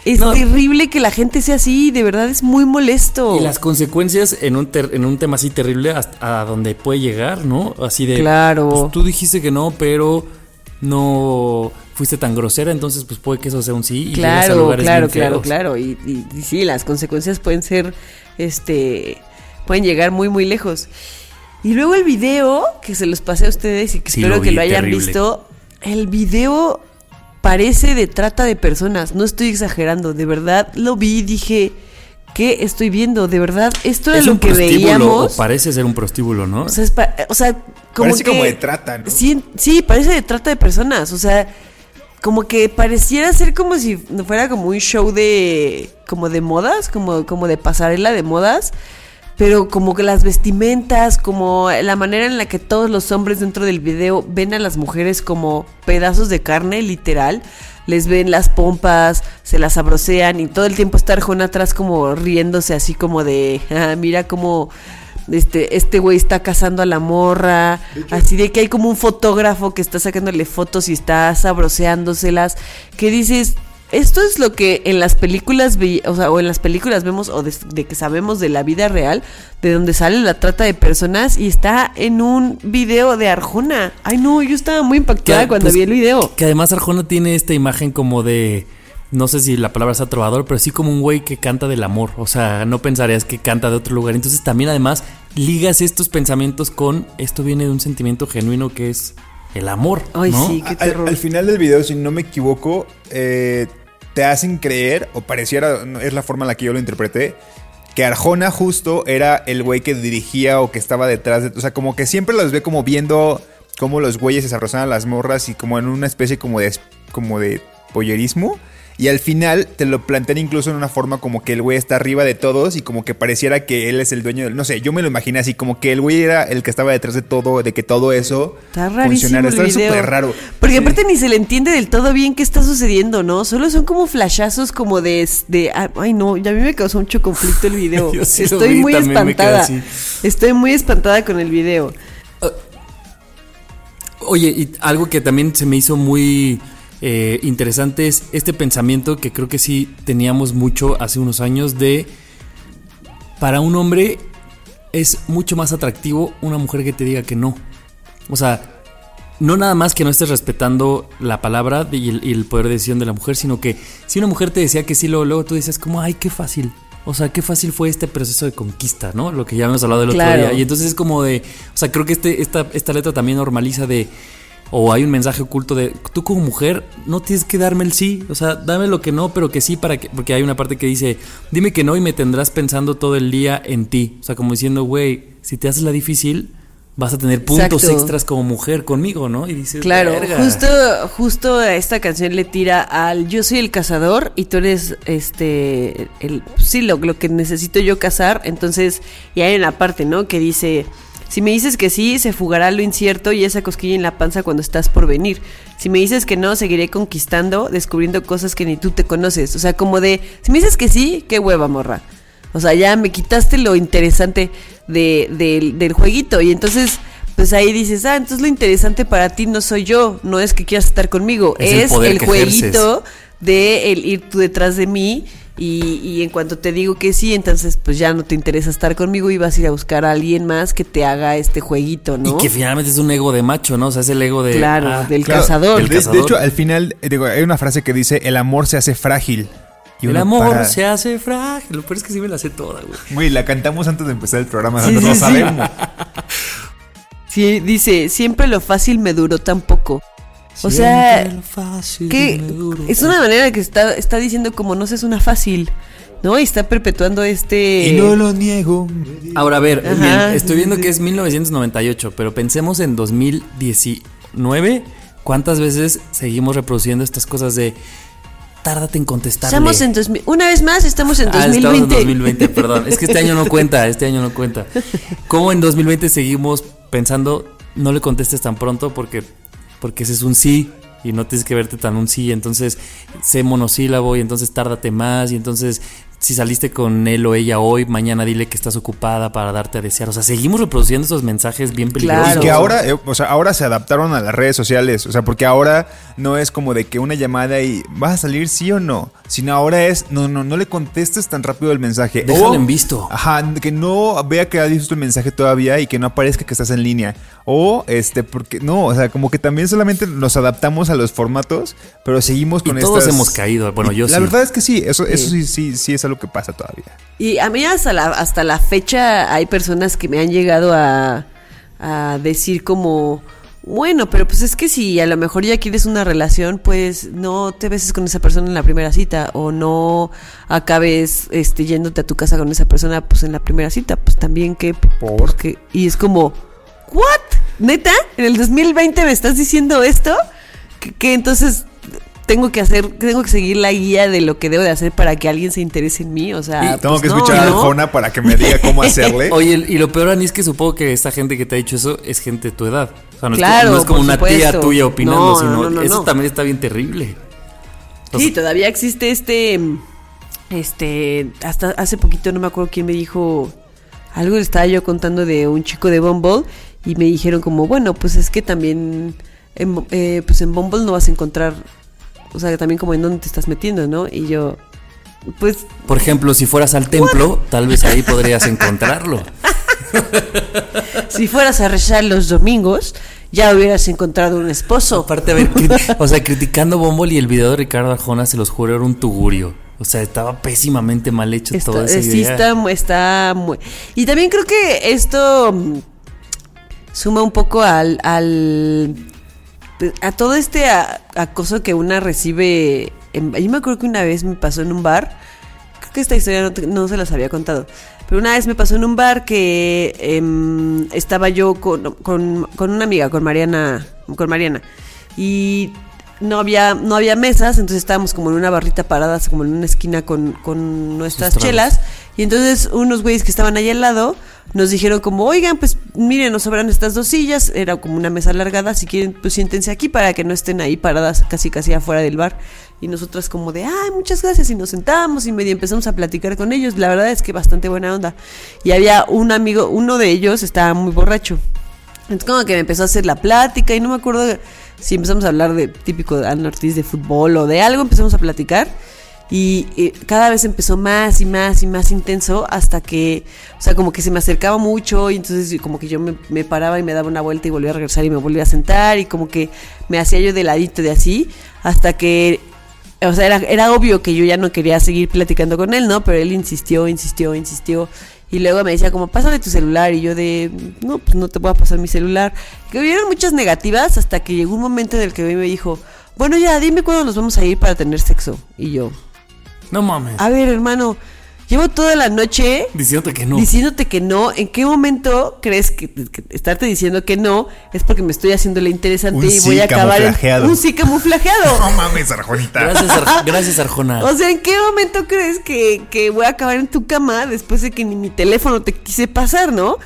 es No. terrible que la gente sea así, de verdad es muy molesto. Y las consecuencias en un, ter- en un tema así terrible hasta a donde puede llegar, ¿no? Así de. Claro. pues, tú dijiste que no, pero no fuiste tan grosera, entonces pues puede que eso sea un sí. Y llegas a Claro, lugares claro, bien claro, claro. Y, y- y sí, las consecuencias pueden ser, este, pueden llegar muy, muy lejos. Y luego el video, que se los pasé a ustedes y que Sí, espero lo que lo hayan terrible. visto, el video parece de trata de personas, no estoy exagerando, de verdad lo vi y dije, ¿qué estoy viendo? De verdad, esto era Es lo un que veíamos. o parece ser un prostíbulo, ¿no? O sea, es pa- o sea, como Parece que- como de trata, ¿no? Sí, sí, parece de trata de personas. O sea, como que pareciera ser como si fuera como un show de. como de modas, como, como de pasarela de modas. Pero como que las vestimentas, como la manera en la que todos los hombres dentro del video ven a las mujeres como pedazos de carne, literal. Les ven las pompas, se las abrocean y todo el tiempo está Arjona atrás como riéndose así como de, "Ah, mira cómo este este güey está cazando a la morra, así de que hay como un fotógrafo que está sacándole fotos y está sabroseándoselas, que dices, esto es lo que en las películas, o sea, o en las películas vemos, o de, de que sabemos de la vida real, de donde sale la trata de personas y está en un video de Arjona. Ay, no, yo estaba muy impactada Que, cuando pues, vi el video. Que además Arjona tiene esta imagen como de. No sé si la palabra sea trovador, pero sí como un güey que canta del amor. O sea, no pensarías que canta de otro lugar. Entonces también además ligas estos pensamientos con esto viene de un sentimiento genuino que es el amor. Ay, ¿no? sí, qué Al, terror. al final del video, si no me equivoco, eh, te hacen creer, o pareciera, es la forma en la que yo lo interpreté, que Arjona justo era el güey que dirigía o que estaba detrás de... O sea, como que siempre los ve como viendo cómo los güeyes se arrozaban las morras y como en una especie como de, como de pollerismo. Y al final te lo plantean incluso en una forma como que el güey está arriba de todos y como que pareciera que él es el dueño del... No sé, yo me lo imaginé así, como que el güey era el que estaba detrás de todo, de que todo eso Está funcionara. Está súper raro. Porque Sí. aparte ni se le entiende del todo bien qué está sucediendo, ¿no? Solo son como flashazos como de... de ay, no, ya a mí me causó mucho conflicto el video. Yo sí Estoy vi, muy espantada. Estoy muy espantada con el video. Oye, y algo que también se me hizo muy eh, interesante es este pensamiento que creo que sí teníamos mucho hace unos años de para un hombre es mucho más atractivo una mujer que te diga que no. O sea, no nada más que no estés respetando la palabra y el, y el poder de decisión de la mujer, sino que si una mujer te decía que sí, luego, luego tú dices como, ay, qué fácil. O sea, qué fácil fue este proceso de conquista, ¿no? Lo que ya hemos hablado el otro Claro. día. Y entonces es como de, o sea, creo que este, esta, esta letra también normaliza de, o hay un mensaje oculto de, tú como mujer no tienes que darme el sí, o sea, dame lo que no, pero que sí para que, porque hay una parte que dice, dime que no y me tendrás pensando todo el día en ti. O sea, como diciendo, güey, si te haces la difícil, vas a tener puntos Exacto. extras como mujer conmigo, ¿no? Y dices, Claro, "Verga". justo, justo esta canción le tira al yo soy el cazador y tú eres este el sí lo, lo que necesito yo cazar, entonces y hay una parte, ¿no? que dice si me dices que sí, se fugará lo incierto y esa cosquilla en la panza cuando estás por venir. Si me dices que no, seguiré conquistando, descubriendo cosas que ni tú te conoces. O sea, como de, si me dices que sí, qué hueva, morra. O sea, ya me quitaste lo interesante de, del- del jueguito. Y entonces, pues ahí dices, ah, entonces lo interesante para ti no soy yo, no es que quieras estar conmigo, Es el es, jueguito de el ir tú detrás de mí. Y, y en cuanto te digo que sí, entonces pues ya no te interesa estar conmigo y vas a ir a buscar a alguien más que te haga este jueguito, ¿no? Y que finalmente es un ego de macho, ¿no? O sea, es el ego de. Claro, ah, del Claro, cazador. el De, de cazador. hecho, al final, eh, digo, hay una frase que dice, el amor se hace frágil. Y el amor para- se hace frágil. Lo peor es que sí me la sé toda, güey. Güey, la cantamos antes de empezar el programa, Sí, no sí, lo sí. sabemos. Sí, dice, siempre lo fácil me duró tan poco. O sea, que es una manera que está, está diciendo como no seas una fácil, ¿no? Y está perpetuando este... Y no lo niego. Ahora, a ver, Ajá, estoy viendo que es 1998, pero pensemos en 2019. ¿Cuántas veces seguimos reproduciendo estas cosas de tárdate en contestarle? Estamos en 2000, una vez más estamos en Ah, 2020. estamos en 2020, perdón. Es que este año no cuenta, este año no cuenta. ¿Cómo en 2020 seguimos pensando, no le contestes tan pronto porque, porque ese es un sí y no tienes que verte tan un sí, entonces sé monosílabo y entonces tárdate más y entonces si saliste con él o ella hoy, mañana dile que estás ocupada para darte a desear. O sea, seguimos reproduciendo esos mensajes bien peligrosos. Claro. Y que ahora, eh, o sea, ahora se adaptaron a las redes sociales. O sea, porque ahora no es como de que una llamada y vas a salir sí o no. Sino ahora es, no, no, no le contestes tan rápido el mensaje. Déjalo O- en visto. Ajá, que no vea que has visto el mensaje todavía y que no aparezca que estás en línea. O este, porque no, o sea, como que también solamente nos adaptamos a los formatos, pero seguimos Y con todos estas- hemos caído. Bueno, yo La sí. verdad es que sí, eso, eso sí, sí, sí es algo que pasa todavía. Y a mí hasta la, hasta la fecha hay personas que me han llegado a, a decir como, bueno, pero pues es que si a lo mejor ya quieres una relación, pues no te beses con esa persona en la primera cita o no acabes este yéndote a tu casa con esa persona pues en la primera cita, pues también que ¿Por? porque y es como ¿What? ¿Neta? ¿En el 2020 me estás diciendo esto? Que, que entonces tengo que hacer, tengo que seguir la guía de lo que debo de hacer para que alguien se interese en mí, o sea, Y tengo pues que no, escuchar a ¿no? Arjona para que me diga cómo hacerle. Oye, y lo peor, Ani, es que supongo que esta gente que te ha dicho eso es gente de tu edad. O sea, no, Claro, es, como, no es como una tía tuya opinando, No, sino no, no, eso no. también está bien terrible. O Sí, todavía existe este. Este. Hasta hace poquito no me acuerdo quién me dijo. Algo le estaba yo contando de un chico de Bumble. Y me dijeron como, bueno, pues es que también. En, eh, pues en Bumble no vas a encontrar. O sea, también como en dónde te estás metiendo, ¿no? Y yo. Pues. Por ejemplo, si fueras al templo, tal vez ahí podrías encontrarlo. Si fueras a rezar los domingos, ya hubieras encontrado un esposo. Aparte, a ver, o sea, criticando Bumble y el video de Ricardo Arjona, se los juro, era un tugurio. O sea, estaba pésimamente mal hecho Está- toda esa eh, sí, idea. está, mu- está muy... Y también creo que esto mm, suma un poco al... al a todo este acoso que una recibe... en- yo me acuerdo que una vez me pasó en un bar, creo que esta historia no, te- no se las había contado, pero una vez me pasó en un bar que em, estaba yo con, con, con una amiga, con Mariana, con Mariana, y no había, no había mesas, entonces estábamos como en una barrita paradas, como en una esquina con, con nuestras chelas. Y entonces unos güeyes que estaban ahí al lado nos dijeron como, oigan, pues miren, nos sobran estas dos sillas, era como una mesa alargada, si quieren, pues siéntense aquí para que no estén ahí paradas casi casi afuera del bar. Y nosotras como de, ay, muchas gracias, y nos sentamos y medio empezamos a platicar con ellos. La verdad es que bastante buena onda. Y había un amigo, uno de ellos estaba muy borracho. Entonces como que me empezó a hacer la plática y no me acuerdo si empezamos a hablar de típico de Alan Ortiz de fútbol o de algo, empezamos a platicar y eh, cada vez empezó más y más y más intenso hasta que, o sea, como que se me acercaba mucho y entonces como que yo me, paraba y me daba una vuelta y volvía a regresar y me volvía a sentar y como que me hacía yo de ladito de así hasta que o sea, era, era obvio que yo ya no quería seguir platicando con él, ¿no? Pero él insistió, insistió, insistió. Y luego me decía como, pásame tu celular. Y yo de, no, pues no te voy a pasar mi celular. Que hubieron muchas negativas hasta que llegó un momento en el que me dijo, bueno, ya, dime cuándo nos vamos a ir para tener sexo. Y yo, No mames. a ver, hermano, llevo toda la noche Diciéndote que no. diciéndote que no. ¿En qué momento crees que, que estarte diciendo que no es porque me estoy haciendo la interesante Un y voy sí a acabar en un sí camuflajeado? No mames, Arjonita. Gracias, Ar- gracias Arjona. O sea, ¿en qué momento crees que, que voy a acabar en tu cama después de que ni mi teléfono te quise pasar, no?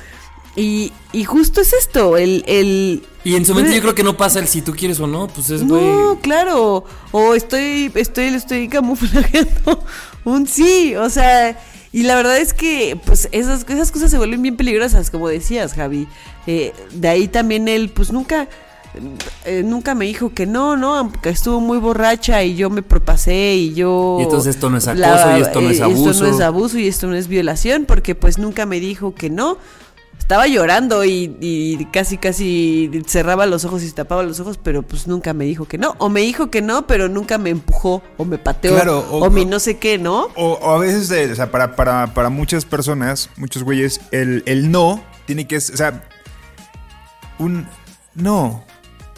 Y, y justo es esto, el... el y en su mente yo creo que no pasa el si tú quieres o no, pues es güey. No, claro. O estoy, estoy, estoy camuflajeando un sí. O sea, y la verdad es que, pues, esas, esas cosas se vuelven bien peligrosas, como decías, Javi. Eh, de ahí también él, pues, nunca, eh, nunca me dijo que no, ¿no? Aunque estuvo muy borracha y yo me propasé y yo... Y entonces esto no es acoso y esto no es abuso. Esto no es abuso y esto no es violación, porque pues nunca me dijo que no. Estaba llorando y, y casi, casi cerraba los ojos y se tapaba los ojos, pero pues nunca me dijo que no. O me dijo que no, pero nunca me empujó o me pateó Claro, o, o- mi no sé qué, ¿no? O, o a veces, eh, o sea, para, para, para muchas personas, muchos güeyes, el, el no tiene que, s- o sea, un no.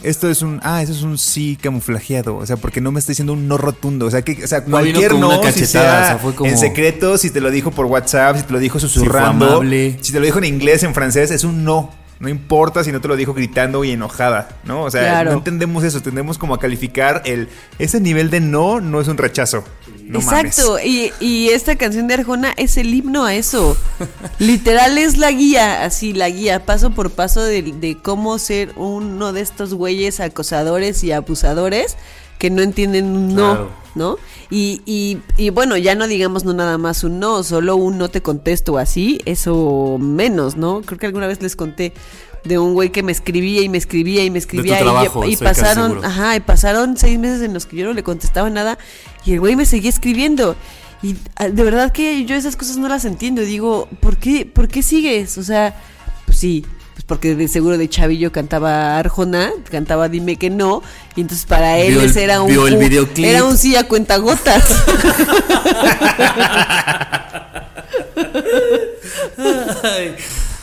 Esto es un, ah, eso es un sí camuflajeado, o sea, porque no me está diciendo un no rotundo, o sea, que, o sea, No cualquier no, una si cachetada, sea o sea, fue como- en secreto, si te lo dijo por WhatsApp, si te lo dijo susurrando, amable. si te lo dijo en inglés, en francés, es un no. No importa si no te lo dijo gritando y enojada, ¿no? O sea, Claro. no entendemos eso, tendemos como a calificar el ese nivel de no no es un rechazo. No Exacto, mames. y, y esta canción de Arjona es el himno a eso. Literal es la guía, así la guía, paso por paso de, de cómo ser uno de estos güeyes acosadores y abusadores que no entienden un no, Claro. ¿no? Y, y, y bueno, ya no digamos no nada más un no, solo un no te contesto así, eso menos, ¿no? Creo que alguna vez les conté de un güey que me escribía y me escribía y me escribía y- trabajo, y, pasaron, ajá, y pasaron seis meses en los que yo no le contestaba nada y el güey me seguía escribiendo. Y ah, de verdad que yo esas cosas no las entiendo. Digo, ¿por qué, ¿por qué sigues? O sea, pues sí, pues porque de seguro de chavillo cantaba Arjona, cantaba Dime que no, y entonces para él Vio el- ese era un, vio el un- videoclip. era un sí a cuentagotas.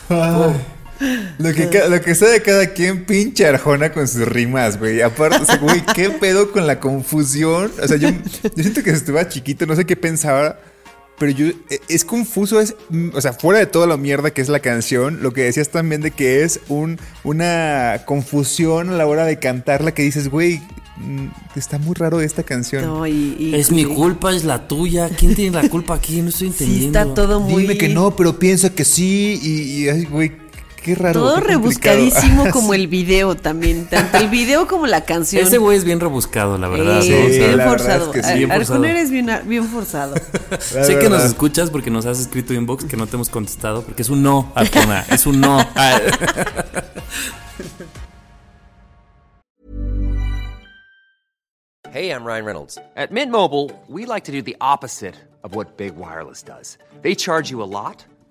Lo que, lo que sabe cada quien, pinche Arjona con sus rimas, güey. Aparte, o sea, güey, ¿qué pedo con la confusión? O sea, yo, yo siento que estaba chiquito, no sé qué pensaba. Pero yo, e- es confuso, es, mm, o sea, fuera de toda la mierda que es la canción, lo que decías también de que es un, una confusión a la hora de cantarla que dices, güey, mm, está muy raro esta canción. No, y, y- Es mi y- culpa, es la tuya. ¿Quién tiene la culpa aquí? No estoy Sí, entendiendo. está todo muy. Dime que no, pero pienso que sí, y, y ay, güey, qué raro. Todo qué rebuscadísimo como el video también. Tanto el video como la canción. Ese güey es bien rebuscado, la verdad. ¿no? Sí, sea, bien la verdad forzado. es que sí. Ar- Bien forzado. Eres bien, bien forzado. La sé que nos escuchas porque nos has escrito inbox que no te hemos contestado porque es un no, Arjona. es un no. Ah. Hey, I'm Ryan Reynolds. At Mint Mobile, we like to do the opposite of what Big Wireless does. They charge you a lot,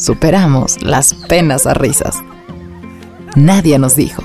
Superamos las penas a risas. Nadie nos dijo.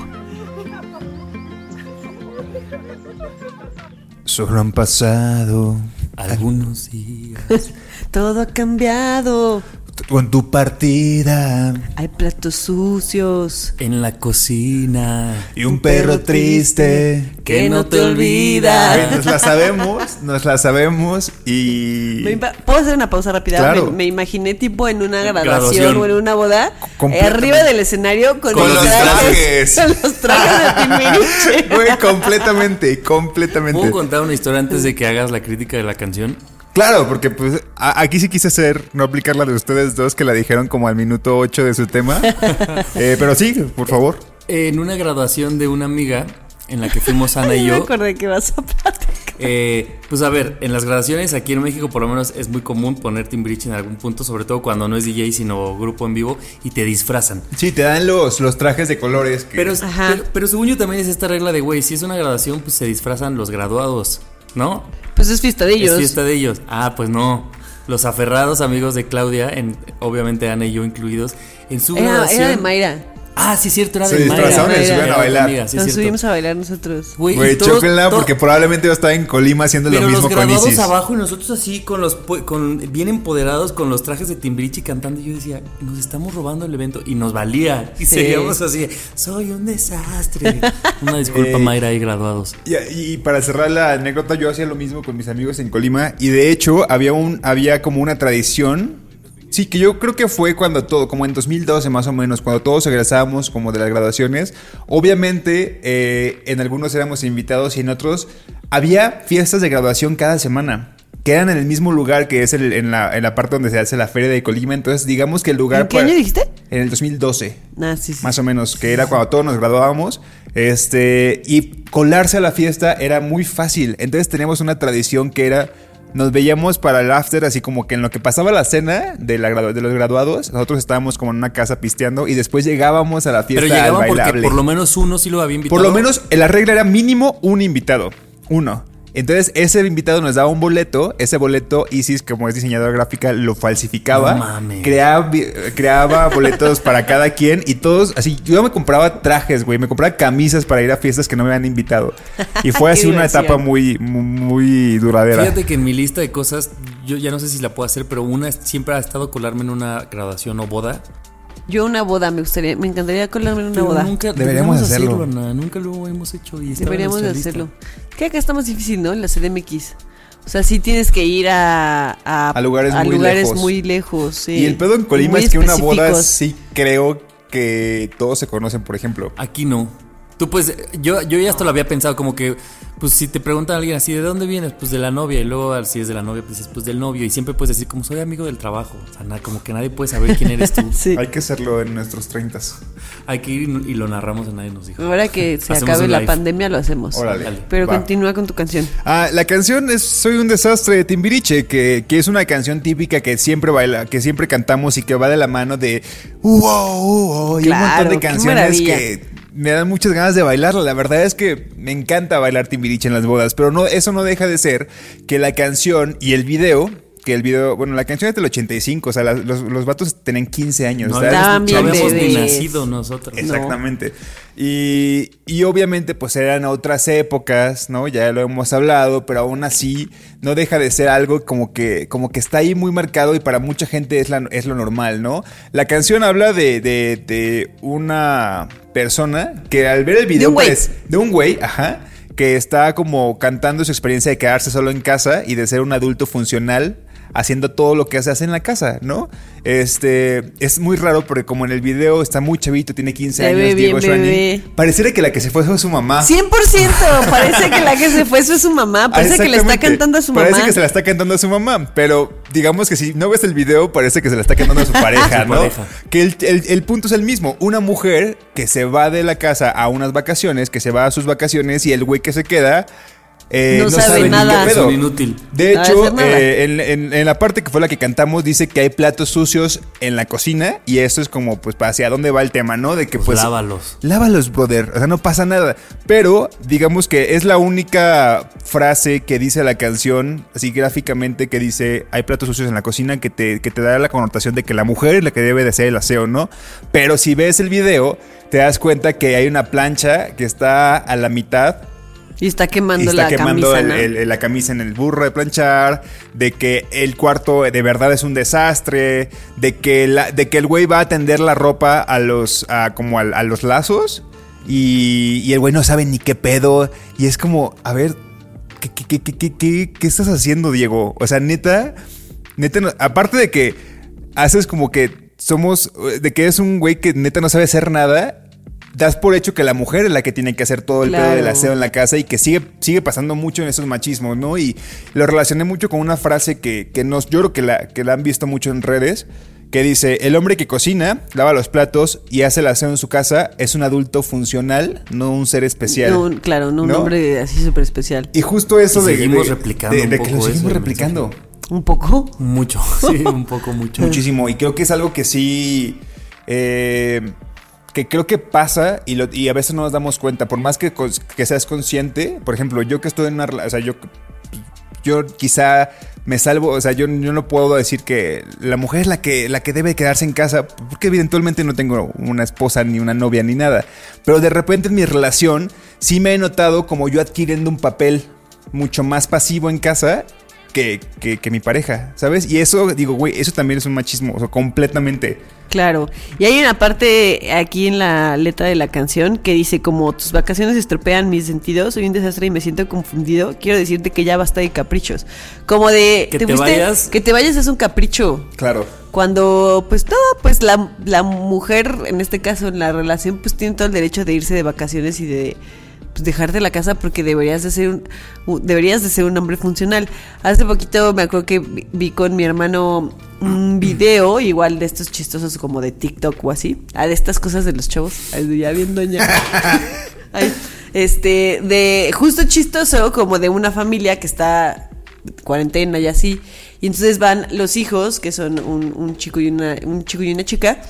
Solo han pasado Algunos días. Todo ha cambiado. Con tu partida Hay platos sucios. En la cocina. y un perro triste. Que no te olvida. Nos la sabemos, nos la sabemos y... ¿Puedo hacer una pausa rápida? Claro. Me, me imaginé tipo en una graduación, o en una boda, Completamente. arriba del escenario con, Con los trajes. trajes. Con los trajes de. Güey, completamente, completamente. ¿Puedo contar una historia antes de que hagas la crítica de la canción? Claro, porque pues a- aquí sí quise hacer, no aplicar la de ustedes dos que la dijeron como al minuto 8 de su tema. Eh, pero sí, por favor. En una graduación de una amiga en la que fuimos Ana y me yo. acordé que vas a platicar. Eh, pues a ver, en las graduaciones aquí en México por lo menos es muy común poner Timbiriche en algún punto, sobre todo cuando no es DJ sino grupo en vivo y te disfrazan. Sí, te dan los, los trajes de colores. Que... Pero, Ajá. pero, pero según yo también es esta regla de, güey, si es una graduación, pues se disfrazan los graduados, ¿no? Pues es fiesta de ellos. Es fiesta de ellos. Ah, pues no. Los aferrados amigos de Claudia, en, obviamente Ana y yo incluidos, en su Era, graduación. era de Mayra. Ah, sí, es cierto, era Se de Mayra. disfrazaron y subieron a bailar. amiga, sí, Nos cierto. subimos a bailar nosotros. Güey, chóquenla porque probablemente yo estaba en Colima haciendo Pero lo mismo los con Isis. abajo y nosotros así con los con bien empoderados con los trajes de Timbiriche cantando. Y yo decía, nos estamos robando el evento y nos valía. Y Sí. seguíamos así, soy un desastre. Una disculpa, Eh, Mayra y graduados. Y, y para cerrar la anécdota, yo hacía lo mismo con mis amigos en Colima. Y de hecho, había, un, había como una tradición. Sí, que yo creo que fue cuando todo, como en 2012 más o menos, cuando todos egresábamos como de las graduaciones. Obviamente, eh, en algunos éramos invitados y en otros había fiestas de graduación cada semana. Que eran en el mismo lugar que es el- en, la, en la parte donde se hace la feria de Colima. Entonces, digamos que el lugar. ¿En qué para- año dijiste? En el 2012 Ah, sí, sí. más o menos, que era cuando todos nos graduábamos. Este, y colarse a la fiesta era muy fácil. Entonces teníamos una tradición que era. Nos veíamos para el after, así como que en lo que pasaba la cena de, la de los graduados, nosotros estábamos como en una casa pisteando y después llegábamos a la fiesta Pero al llegaban porque por lo menos uno sí lo había invitado. Por lo menos la regla era mínimo un invitado. Uno. Entonces ese invitado nos daba un boleto. Ese boleto Isis, como es diseñadora gráfica, lo falsificaba. No mames. Creaba, creaba boletos para cada quien y todos, así, yo me compraba trajes, güey. Me compraba camisas para ir a fiestas que no me habían invitado. Y fue así una etapa muy, muy, muy duradera. Fíjate que en mi lista de cosas, yo ya no sé si la puedo hacer, pero una siempre ha estado colarme en una graduación o boda. Yo una boda me gustaría, me encantaría colarme en una Pero boda. Nunca Deberíamos hacerlo. Ana, Nunca lo hemos hecho y Deberíamos de hacerlo. lista. Que acá está más difícil, ¿no? En la CDMX. O sea, sí tienes que ir a... A, A lugares muy lejos. muy lejos, sí. Y el pedo en Colima Muy es que una boda sí creo que todos se conocen, por ejemplo. Aquí no. Tú pues, yo, yo ya hasta lo había pensado como que, pues si te pregunta a alguien así, ¿de dónde vienes? Pues de la novia. Y luego si es de la novia, pues dices, pues del novio. Y siempre puedes decir, como soy amigo del trabajo. O sea, nada, como que nadie puede saber quién eres tú. Sí. Hay que hacerlo en nuestros 30. Hay que ir y lo narramos a nadie nos dijo. Ahora que se acabe la live. pandemia lo hacemos. Órale. Pero Va. continúa con tu canción. Ah, la canción es Soy un desastre de Timbiriche, que, que es una canción típica que siempre baila, que siempre cantamos y que va de la mano de wow, wow, y un montón de canciones que me dan muchas ganas de bailarla. La verdad es que me encanta bailar Timbiriche en las bodas, pero no, eso no deja de ser que la canción y el video. Que el video, bueno, la canción es del 85, o sea, la- los, los vatos tenían 15 años. No, Estaban no bien habíamos ni nacido nosotros. Exactamente. Y, y obviamente pues eran otras épocas, ¿no? Ya lo hemos hablado, pero aún así no deja de ser algo como que, como que está ahí muy marcado y para mucha gente es, la- es lo normal, ¿no? La canción habla de, de- de una persona que al ver el video... un güey. parece- de un güey, ajá. Que está como cantando su experiencia de quedarse solo en casa y de ser un adulto funcional haciendo todo lo que se hace en la casa, ¿no? Este, es muy raro porque como en el video está muy chavito, tiene 15 Se ve años, Diego. Pareciera que la que se fue fue su mamá. 100% parece que la que se fue es su mamá. Parece que le está cantando a su Parece mamá. que se la está cantando a su mamá, pero digamos que si no ves el video, parece que se la está cantando a su pareja, Su ¿no? pareja. Que el, el- el punto es el mismo. Una mujer que se va de la casa a unas vacaciones, que se va a sus vacaciones y el güey que se queda... eh, No sabe nada. un inútil. De hecho, eh, en, en- en la parte que fue la que cantamos, dice que hay platos sucios en la cocina. Y eso es como, pues, para hacia dónde va el tema, ¿no? De que, Pues pues. lávalos. Lávalos, brother. O sea, no pasa nada. Pero, digamos que es la única frase que dice la canción, así gráficamente, que dice: hay platos sucios en la cocina, que te, que te da la connotación de que la mujer es la que debe de hacer el aseo, ¿no? Pero si ves el video, te das cuenta que hay una plancha que está a la mitad Y está quemando y está la quemando camisa. el- ¿no? el- la camisa en el burro de planchar, de que el cuarto de verdad es un desastre, de que, la, de que el güey va a tender la ropa a los, a, como a, los lazos y, y el güey no sabe ni qué pedo y es como, a ver, ¿qué, qué, qué, qué, qué, qué- qué estás haciendo, Diego? O sea, neta, neta, no- aparte de que haces como que somos, de que es un güey que neta no sabe hacer nada. Das por hecho que la mujer es la que tiene que hacer todo el pedo Claro. del aseo en la casa y que sigue, sigue pasando mucho en esos machismos, ¿no? Y lo relacioné mucho con una frase que, que nos, yo creo que la, que la han visto mucho en redes, que dice, el hombre que cocina, lava los platos y hace el aseo en su casa es un adulto funcional, no un ser especial. No, claro, no un hombre así súper especial. Y justo eso Y de, seguimos de- replicando de- un de que lo poco seguimos replicando. Un poco. Mucho, sí, un poco mucho. Muchísimo. Y creo que es algo que sí. eh, que creo que pasa y, a veces no nos damos cuenta. Por más que, seas consciente, por ejemplo, yo que estoy en una. rela- O sea, yo, yo quizá me salvo. O sea, yo, yo no puedo decir que la mujer es la que, la que debe quedarse en casa. Porque evidentemente no tengo una esposa, ni una novia, ni nada. Pero de repente en mi relación sí me he notado como yo adquiriendo un papel mucho más pasivo en casa que, que, que mi pareja, ¿sabes? Y eso, digo, güey, eso también es un machismo, o sea, completamente. Claro. Y hay una parte aquí en la letra de la canción que dice como tus vacaciones estropean mis sentidos, soy un desastre y me siento confundido. Quiero decirte que ya basta de caprichos. Como de Que te vayas. que te vayas es un capricho. Claro. Cuando, pues todo, pues la, la mujer, en este caso en la relación, pues tiene todo el derecho de irse de vacaciones y de pues, dejarte la casa porque deberías de ser un, deberías de ser un hombre funcional. Hace poquito me acuerdo que vi, vi con mi hermano un video, igual de estos chistosos como de TikTok o así, ah, de estas cosas de los chavos, Ay, ya bien doña. Ay, este, de justo chistoso como de una familia que está cuarentena y así. Y entonces van los hijos, que son un, un chico y una, un chico y una chica,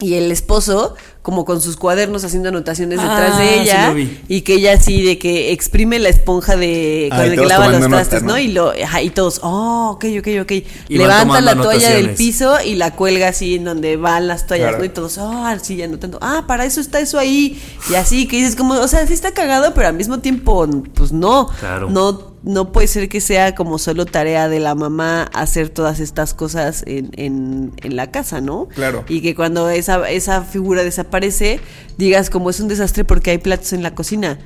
y el esposo, como con sus cuadernos haciendo anotaciones detrás Ah, de sí ella, lo vi. y que ella así de que exprime la esponja de Ah, con y el que lava los trastes, ¿no? Y lo, ajá, y todos, oh, ok, ok, ok. Y van Levanta la toalla del piso y la cuelga así en donde van las toallas, Claro. ¿no? Y todos, oh, sí, anotando, ah, para eso está eso ahí. Y así, que dices como, o sea, sí está cagado, pero al mismo tiempo, pues no. Claro. No, no puede ser que sea como solo tarea de la mamá hacer todas estas cosas en, en, en la casa, ¿no? Claro. Y que cuando esa, esa figura desaparece, digas como es un desastre porque hay platos en la cocina.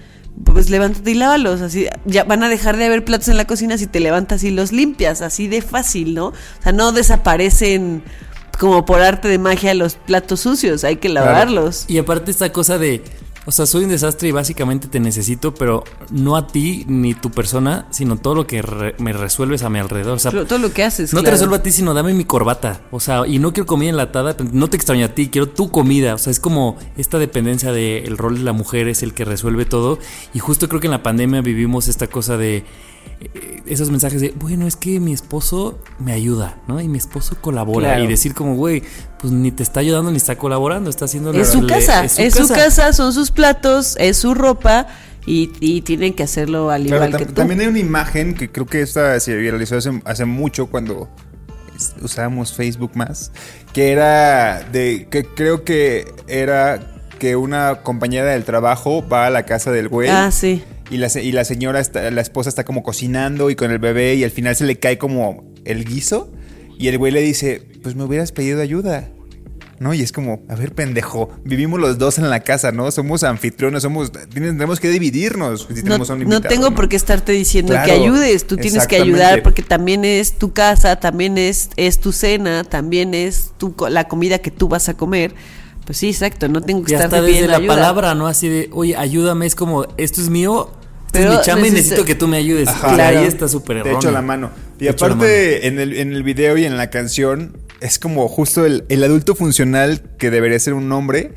Pues levántate y lávalos, así ya van a dejar de haber platos en la cocina si te levantas y los limpias, así de fácil, ¿no? O sea, no desaparecen como por arte de magia los platos sucios, hay que lavarlos. Y aparte esta cosa de O sea, soy un desastre y básicamente te necesito, pero no a ti ni tu persona, sino todo lo que re- me resuelves a mi alrededor. O sea, Todo lo que haces. no te claro. resuelvo a ti, sino dame mi corbata. O sea, y no quiero comida enlatada, no te extraño a ti, quiero tu comida. O sea, es como esta dependencia del rol de la mujer es el que resuelve todo. Y justo creo que en la pandemia vivimos esta cosa de esos mensajes de, bueno, es que mi esposo me ayuda, ¿no? Y mi esposo colabora. Claro. Y decir como, güey, pues ni te está ayudando ni está colaborando, está haciendo Es su le- casa, es su, casa, son sus platos, es su ropa y, y tienen que hacerlo al igual que tú. también hay una imagen que creo que esta se viralizó hace, hace mucho cuando es- usábamos Facebook más, que era de, que creo que era que una compañera del trabajo va a la casa del güey. Ah, sí. Y la, se- y la señora, está, la esposa está como cocinando y con el bebé y al final se le cae como el guiso y el güey le dice, pues me hubieras pedido ayuda. ¿No? Y es como, a ver, pendejo, vivimos los dos en la casa, ¿no? Somos anfitriones, somos, tenemos que dividirnos si No, tenemos a un no invitado, tengo ¿no? por qué estarte diciendo Claro, que ayudes, tú tienes que ayudar porque también es tu casa, también es, es tu cena, también es tu, la comida que tú vas a comer. Pues sí, exacto, no tengo que desde pidiendo la ayuda. palabra, ¿no? Así de, oye, ayúdame, es como, esto es mío, Pero mi chamba y necesito- necesito que tú me ayudes. Ajá. Y Claro. ahí está súper Te erróneo. echo la mano. Y Te aparte, en el, en el video y en la canción, es como justo el, el adulto funcional que debería ser un hombre.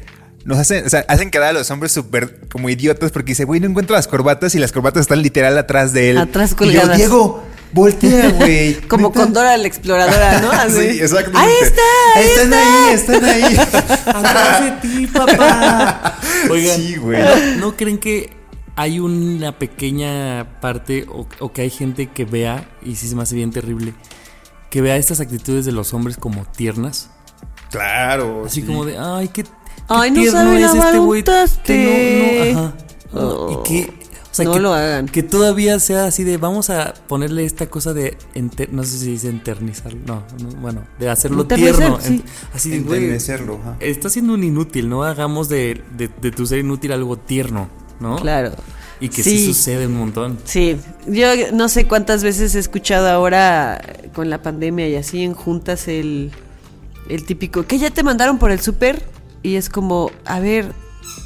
Nos hacen, o sea, hacen quedar a los hombres súper como idiotas porque dice, güey, no encuentro las corbatas y las corbatas están literal atrás de él. Atrás Y yo, colgadas. Diego, voltea, güey. Como Neta". con Dora la exploradora, ¿no? Así. Sí, exactamente. Ahí está, ahí Están está. ahí, están ahí. Atrás de ti, papá. Oigan, Sí, güey. ¿no, no creen que hay una pequeña parte o, o que hay gente que vea, y sí se me hace bien terrible, que vea estas actitudes de los hombres como tiernas? Claro. Así sí. como de, ay, qué, qué Ay, no tierno es este güey. Que no, no, ajá. Oh, y que, o sea, no que, lo hagan. que todavía sea así de, vamos a ponerle esta cosa de, enter- no sé si dice enternizar, no, no, bueno, de hacerlo Enternecer, tierno. sí. ent- así de, güey, Enternecerlo, ajá. está siendo un inútil, no hagamos de, de, de tu ser inútil algo tierno, ¿no? Claro. Y que sí. Sí. sucede un montón. Sí, yo no sé cuántas veces he escuchado ahora eh, con la pandemia y así en juntas el, el típico, que ya te mandaron por el súper y es como, a ver,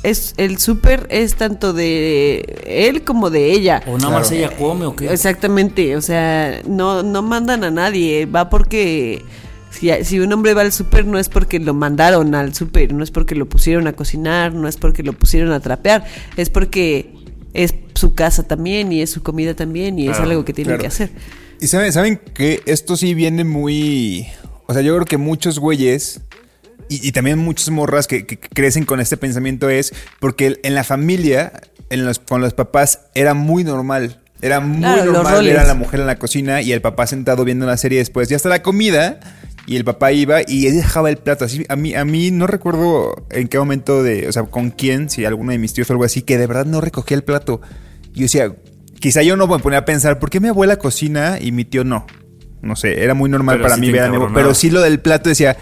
es el súper es tanto de él como de ella. O nada más ella come o qué. Exactamente, o sea, no, no mandan a nadie, va porque si, si un hombre va al súper no es porque lo mandaron al súper, no es porque lo pusieron a cocinar, no es porque lo pusieron a trapear, es porque es su casa también y es su comida también y es algo que claro. que hacer. Y saben, saben que esto sí viene muy. O sea, yo creo que muchos güeyes. Y, y también muchas morras que, que crecen con este pensamiento es porque en la familia, en los, con los papás, era muy normal. Era muy Claro, normal ver a la mujer en la cocina y el papá sentado viendo la serie después. Ya está la comida y el papá iba y él dejaba el plato. Así, a mí, a mí no recuerdo en qué momento de, o sea, con quién, si alguno de mis tíos o algo así, que de verdad no recogía el plato. Y yo decía, quizá yo no me ponía a pensar, ¿por qué mi abuela cocina y mi tío no? No sé, era muy normal Pero para sí mí ver a mi abuela. Pero sí lo del plato decía,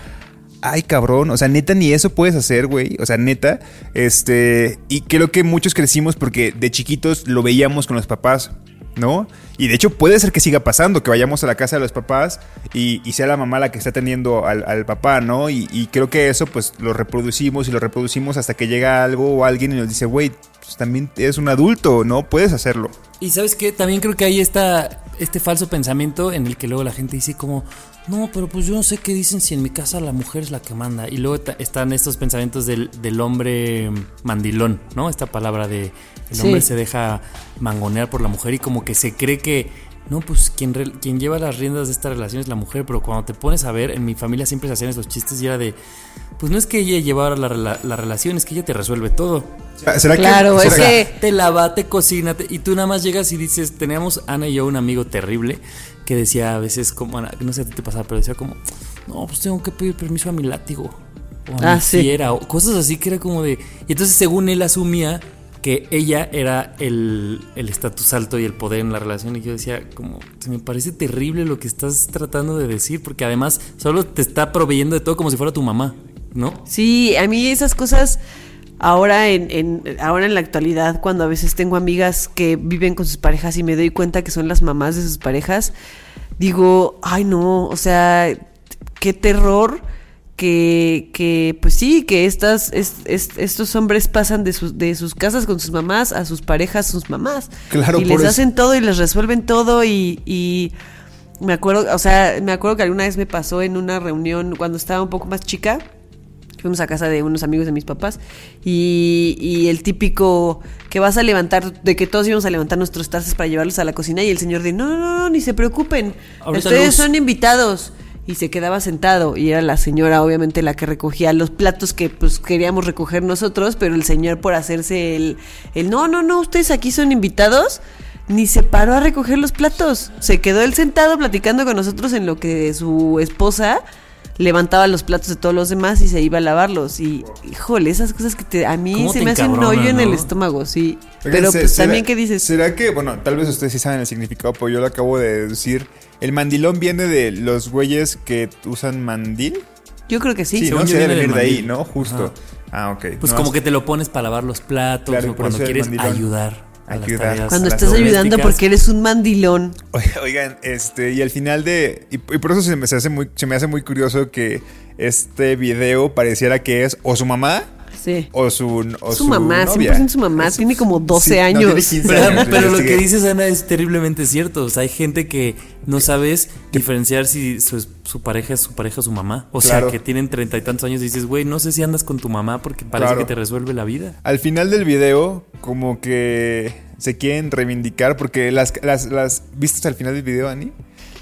ay cabrón, o sea, neta ni eso puedes hacer, güey. O sea, neta, este, y creo que muchos crecimos porque de chiquitos lo veíamos con los papás, ¿no? Y de hecho puede ser que siga pasando, que vayamos a la casa de los papás y, y sea la mamá la que está atendiendo al, papá, ¿no? Y, y creo que eso pues lo reproducimos y lo reproducimos hasta que llega algo o alguien y nos dice, güey, pues también eres un adulto, ¿no? Puedes hacerlo. Y sabes qué, también creo que hay esta, este falso pensamiento en el que luego la gente dice como, no, pero pues yo no sé qué dicen si en mi casa la mujer es la que manda. Y luego están estos pensamientos del, del hombre mandilón, ¿no? Esta palabra de el Sí. hombre se deja mangonear por la mujer y como que se cree que, no, pues quien, re- quien lleva las riendas de esta relación es la mujer, pero cuando te pones a ver, en mi familia siempre se hacían esos chistes y era de, pues no es que ella llevara la, rela- la relación, es que ella te resuelve todo. ¿Será Claro, que, es será- que Te lava, te cocina, te- y tú nada más llegas y dices, teníamos Ana y yo un amigo terrible que decía a veces como, Ana, no sé si te pasaba, pero decía como, no, pues tengo que pedir permiso a mi látigo, o a Ah, mi sí. fiera, o cosas así que era como de... Y entonces según él asumía que ella era el estatus alto y el poder en la relación y yo decía como, se me parece terrible lo que estás tratando de decir, porque además solo te está proveyendo de todo como si fuera tu mamá, ¿no? Sí, a mí esas cosas ahora en, en- ahora en la actualidad, cuando a veces tengo amigas que viven con sus parejas y me doy cuenta que son las mamás de sus parejas, digo, ay no, o sea, qué terror que, que pues sí, que estas, es- es- estos hombres pasan de sus, de sus casas con sus mamás a sus parejas, sus mamás. Claro, y por les eso- hacen todo y les resuelven todo y, y me acuerdo, o sea, me acuerdo que alguna vez me pasó en una reunión cuando estaba un poco más chica. Fuimos a casa de unos amigos de mis papás y, y el típico que vas a levantar, de que todos íbamos a levantar nuestros tazas para llevarlos a la cocina y el señor de, no, no, no, ni se preocupen, Ahorita ustedes luz". son invitados. Y se quedaba sentado y era la señora obviamente la que recogía los platos que pues queríamos recoger nosotros, pero el señor por hacerse el, el no, no, no, ustedes aquí son invitados, ni se paró a recoger los platos. Se quedó él sentado platicando con nosotros en lo que su esposa levantaba los platos de todos los demás y se iba a lavarlos. Y, híjole, esas cosas que te, a mí ¿Cómo se me hacen un hoyo en el estómago, sí. Oigan, Pero se- pues será- también, ¿qué dices? ¿Será que, bueno, tal vez ustedes sí saben el significado, pero yo lo acabo de decir. El mandilón viene de los güeyes que usan mandil. Yo creo que sí. Sí, Según ¿no? Se debe venir de ahí. ¿no? Justo. Ah, ok. Pues No, como es- que te lo pones para lavar los platos Claro, o cuando quieres ayudar. Ayudar. tareas Cuando estás ayudando porque eres un mandilón. Oigan, este, y al final de. Y, y por eso se me, se hace muy, se me hace muy curioso que este video pareciera que es o su mamá Sí. o su. O su mamá, novia. 100% su mamá, tiene como 12 Sí, no, años. tiene 15 Pero, años, pero lo que dices, Ana, es terriblemente cierto. O sea, hay gente que no sabes diferenciar si su, su pareja es su pareja o su mamá. O Claro. sea, que tienen treinta y tantos años y dices, güey, no sé si andas con tu mamá porque parece Claro. que te resuelve la vida. Al final del video, como que se quieren reivindicar porque las, las, las ¿viste al final del video, Ani?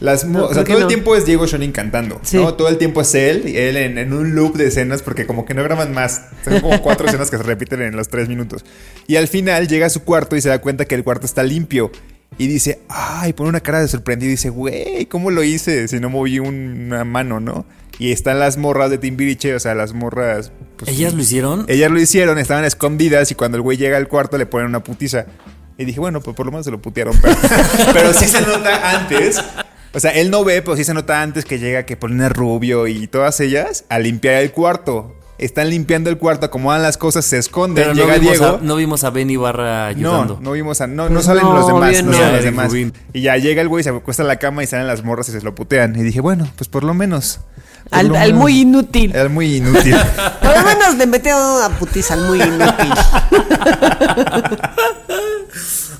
Las, No, o sea, todo el no. tiempo es Diego Shonin cantando, Sí. ¿no? Todo el tiempo es él, y él en, en un loop de escenas porque como que no graban más. Son como cuatro escenas que se repiten en los tres minutos. Y al final llega a su cuarto y se da cuenta que el cuarto está limpio. Y dice, ay, pone una cara de sorprendido y dice, güey, ¿cómo lo hice si no moví un- una mano, no? Y están las morras de Timbiriche, o sea, las morras... pues, ¿Ellas lo hicieron? ellas lo hicieron, estaban escondidas y cuando el güey llega al cuarto le ponen una putiza. Y dije, bueno, pues por lo menos se lo putearon. Pero, pero sí se nota antes. O sea, él no ve, pero sí se nota antes que llega que pone rubio y todas ellas a limpiar el cuarto. Están limpiando el cuarto, acomodan las cosas, se esconden, Pero no llega vimos, Diego. a, no vimos a Ben Ibarra ayudando. No, no vimos a. No, no Pues salen no, los demás. No, no. salen los demás. Rubin. Y ya llega el güey, se acuesta en la cama y salen las morras y se lo putean. Y dije, bueno, pues por lo menos. por Al, lo al menos- muy inútil. Al muy inútil. Por lo menos le metieron una putiza al muy inútil.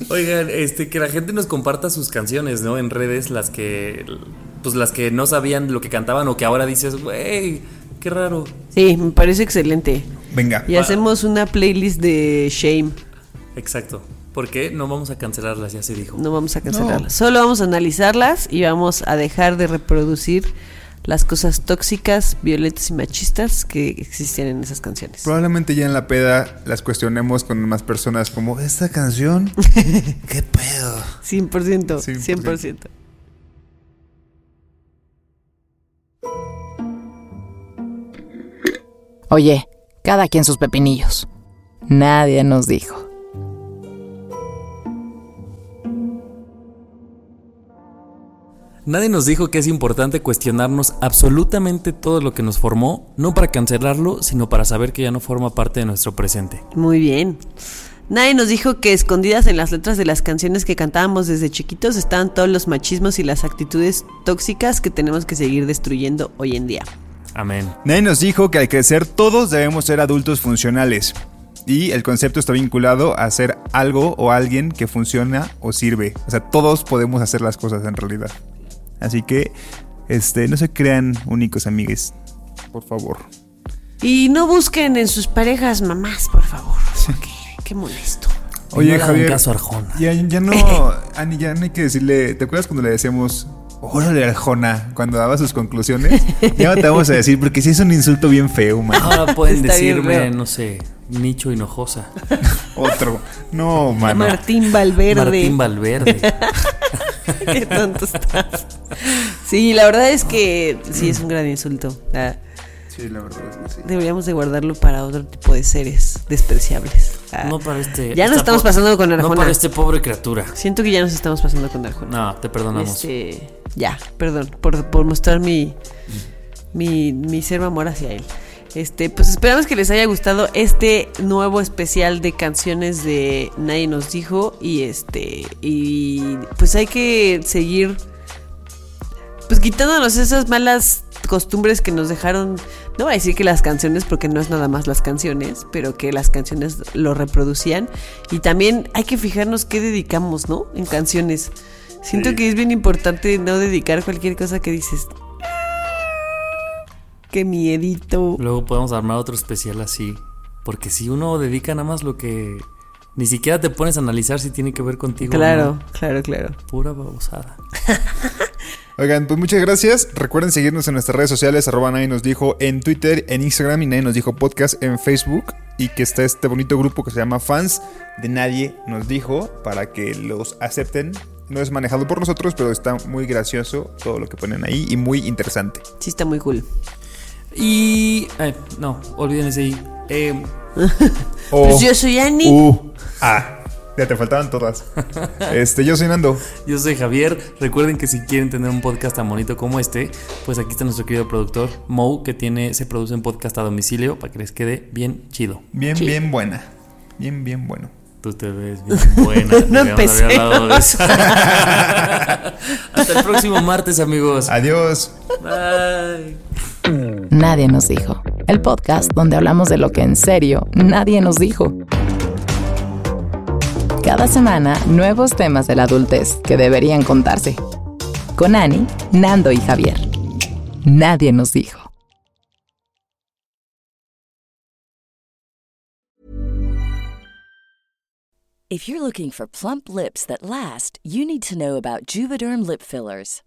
Oigan, este, que la gente nos comparta sus canciones, ¿no? En redes, las que, pues las que no sabían lo que cantaban o que ahora dices, güey, qué raro. Sí, me parece excelente. Venga. Y hacemos una playlist de Shame. Exacto. ¿Por qué? No vamos a cancelarlas, ya se dijo. No vamos a cancelarlas. Solo vamos a analizarlas y vamos a dejar de reproducir las cosas tóxicas, violentas y machistas que existían en esas canciones. Probablemente ya en la peda las cuestionemos con más personas como, ¿esta canción? ¿Qué pedo? 100%, 100%. 100%. Oye, cada quien sus pepinillos. Nadie nos dijo. Nadie nos dijo que es importante cuestionarnos absolutamente todo lo que nos formó, no para cancelarlo, sino para saber que ya no forma parte de nuestro presente. Muy bien. Nadie nos dijo que escondidas en las letras de las canciones que cantábamos desde chiquitos estaban todos los machismos y las actitudes tóxicas que tenemos que seguir destruyendo hoy en día. Amén. Nadie nos dijo que al crecer todos debemos ser adultos funcionales. Y el concepto está vinculado a ser algo o alguien que funciona o sirve. O sea, todos podemos hacer las cosas en realidad. Así que, este, no se crean únicos amigues. Por favor. Y no busquen en sus parejas mamás, por favor. Porque qué molesto. Oye, no Javier. caso Arjona. Ya, ya no, Ani, ya no hay que decirle. ¿Te acuerdas cuando le decíamos, órale, Arjona, cuando daba sus conclusiones? Ya no te vamos a decir, porque sí es un insulto bien feo, man. Ahora pueden Está decirme, no sé, Nicho Hinojosa. Otro. No, mano. Martín Valverde. Martín Valverde. Qué tonto estás. Sí, la verdad es que sí es un gran insulto. Ah, Sí, la verdad es que sí. Deberíamos de guardarlo para otro tipo de seres despreciables. Ah, No para este. Ya nos esta estamos pasando con No Arjona. para este pobre criatura. Siento que ya nos estamos pasando con Arjona. No, te perdonamos. Este, ya, perdón, por, por mostrar mi, mi, mi cero amor hacia él. Este, pues esperamos que les haya gustado este nuevo especial de canciones de Nadie nos dijo. Y este. Y pues hay que seguir. Pues quitándonos esas malas costumbres que nos dejaron no voy a decir que las canciones, porque no es nada más las canciones, pero que las canciones lo reproducían. Y también hay que fijarnos qué dedicamos, ¿no? En canciones. Siento Sí. que es bien importante no dedicar cualquier cosa que dices. Qué miedito. Luego podemos armar otro especial así. Porque si uno dedica nada más lo que. Ni siquiera te pones a analizar si tiene que ver contigo. o Claro, no. claro, claro. Pura babosada. Oigan, pues muchas gracias. Recuerden seguirnos en nuestras redes sociales, arroba nadie nos dijo en Twitter, en Instagram y nadie nos dijo podcast en Facebook. Y que está este bonito grupo que se llama Fans de Nadie nos dijo para que los acepten. No es manejado por nosotros, pero está muy gracioso todo lo que ponen ahí y muy interesante. Sí, está muy cool. Y. ay, no, olvídense ahí. Eh, Pues yo soy Annie. U. Ah, ya te faltaban todas. Este, yo soy Nando. Yo soy Javier. Recuerden que si quieren tener un podcast tan bonito como este, pues aquí está nuestro querido productor, Mo, que tiene, se produce un podcast a domicilio para que les quede bien chido. Bien, bien buena. Bien, bien bueno. Tú te ves bien buena. No empecé. Hasta el próximo martes, amigos. Adiós. Bye. Nadie nos dijo. El podcast donde hablamos de lo que en serio nadie nos dijo. Cada semana, nuevos temas de la adultez que deberían contarse. Con Ani, Nando y Javier. Nadie nos dijo. If you're looking for plump lips that last, you need to know about Juvederm lip fillers.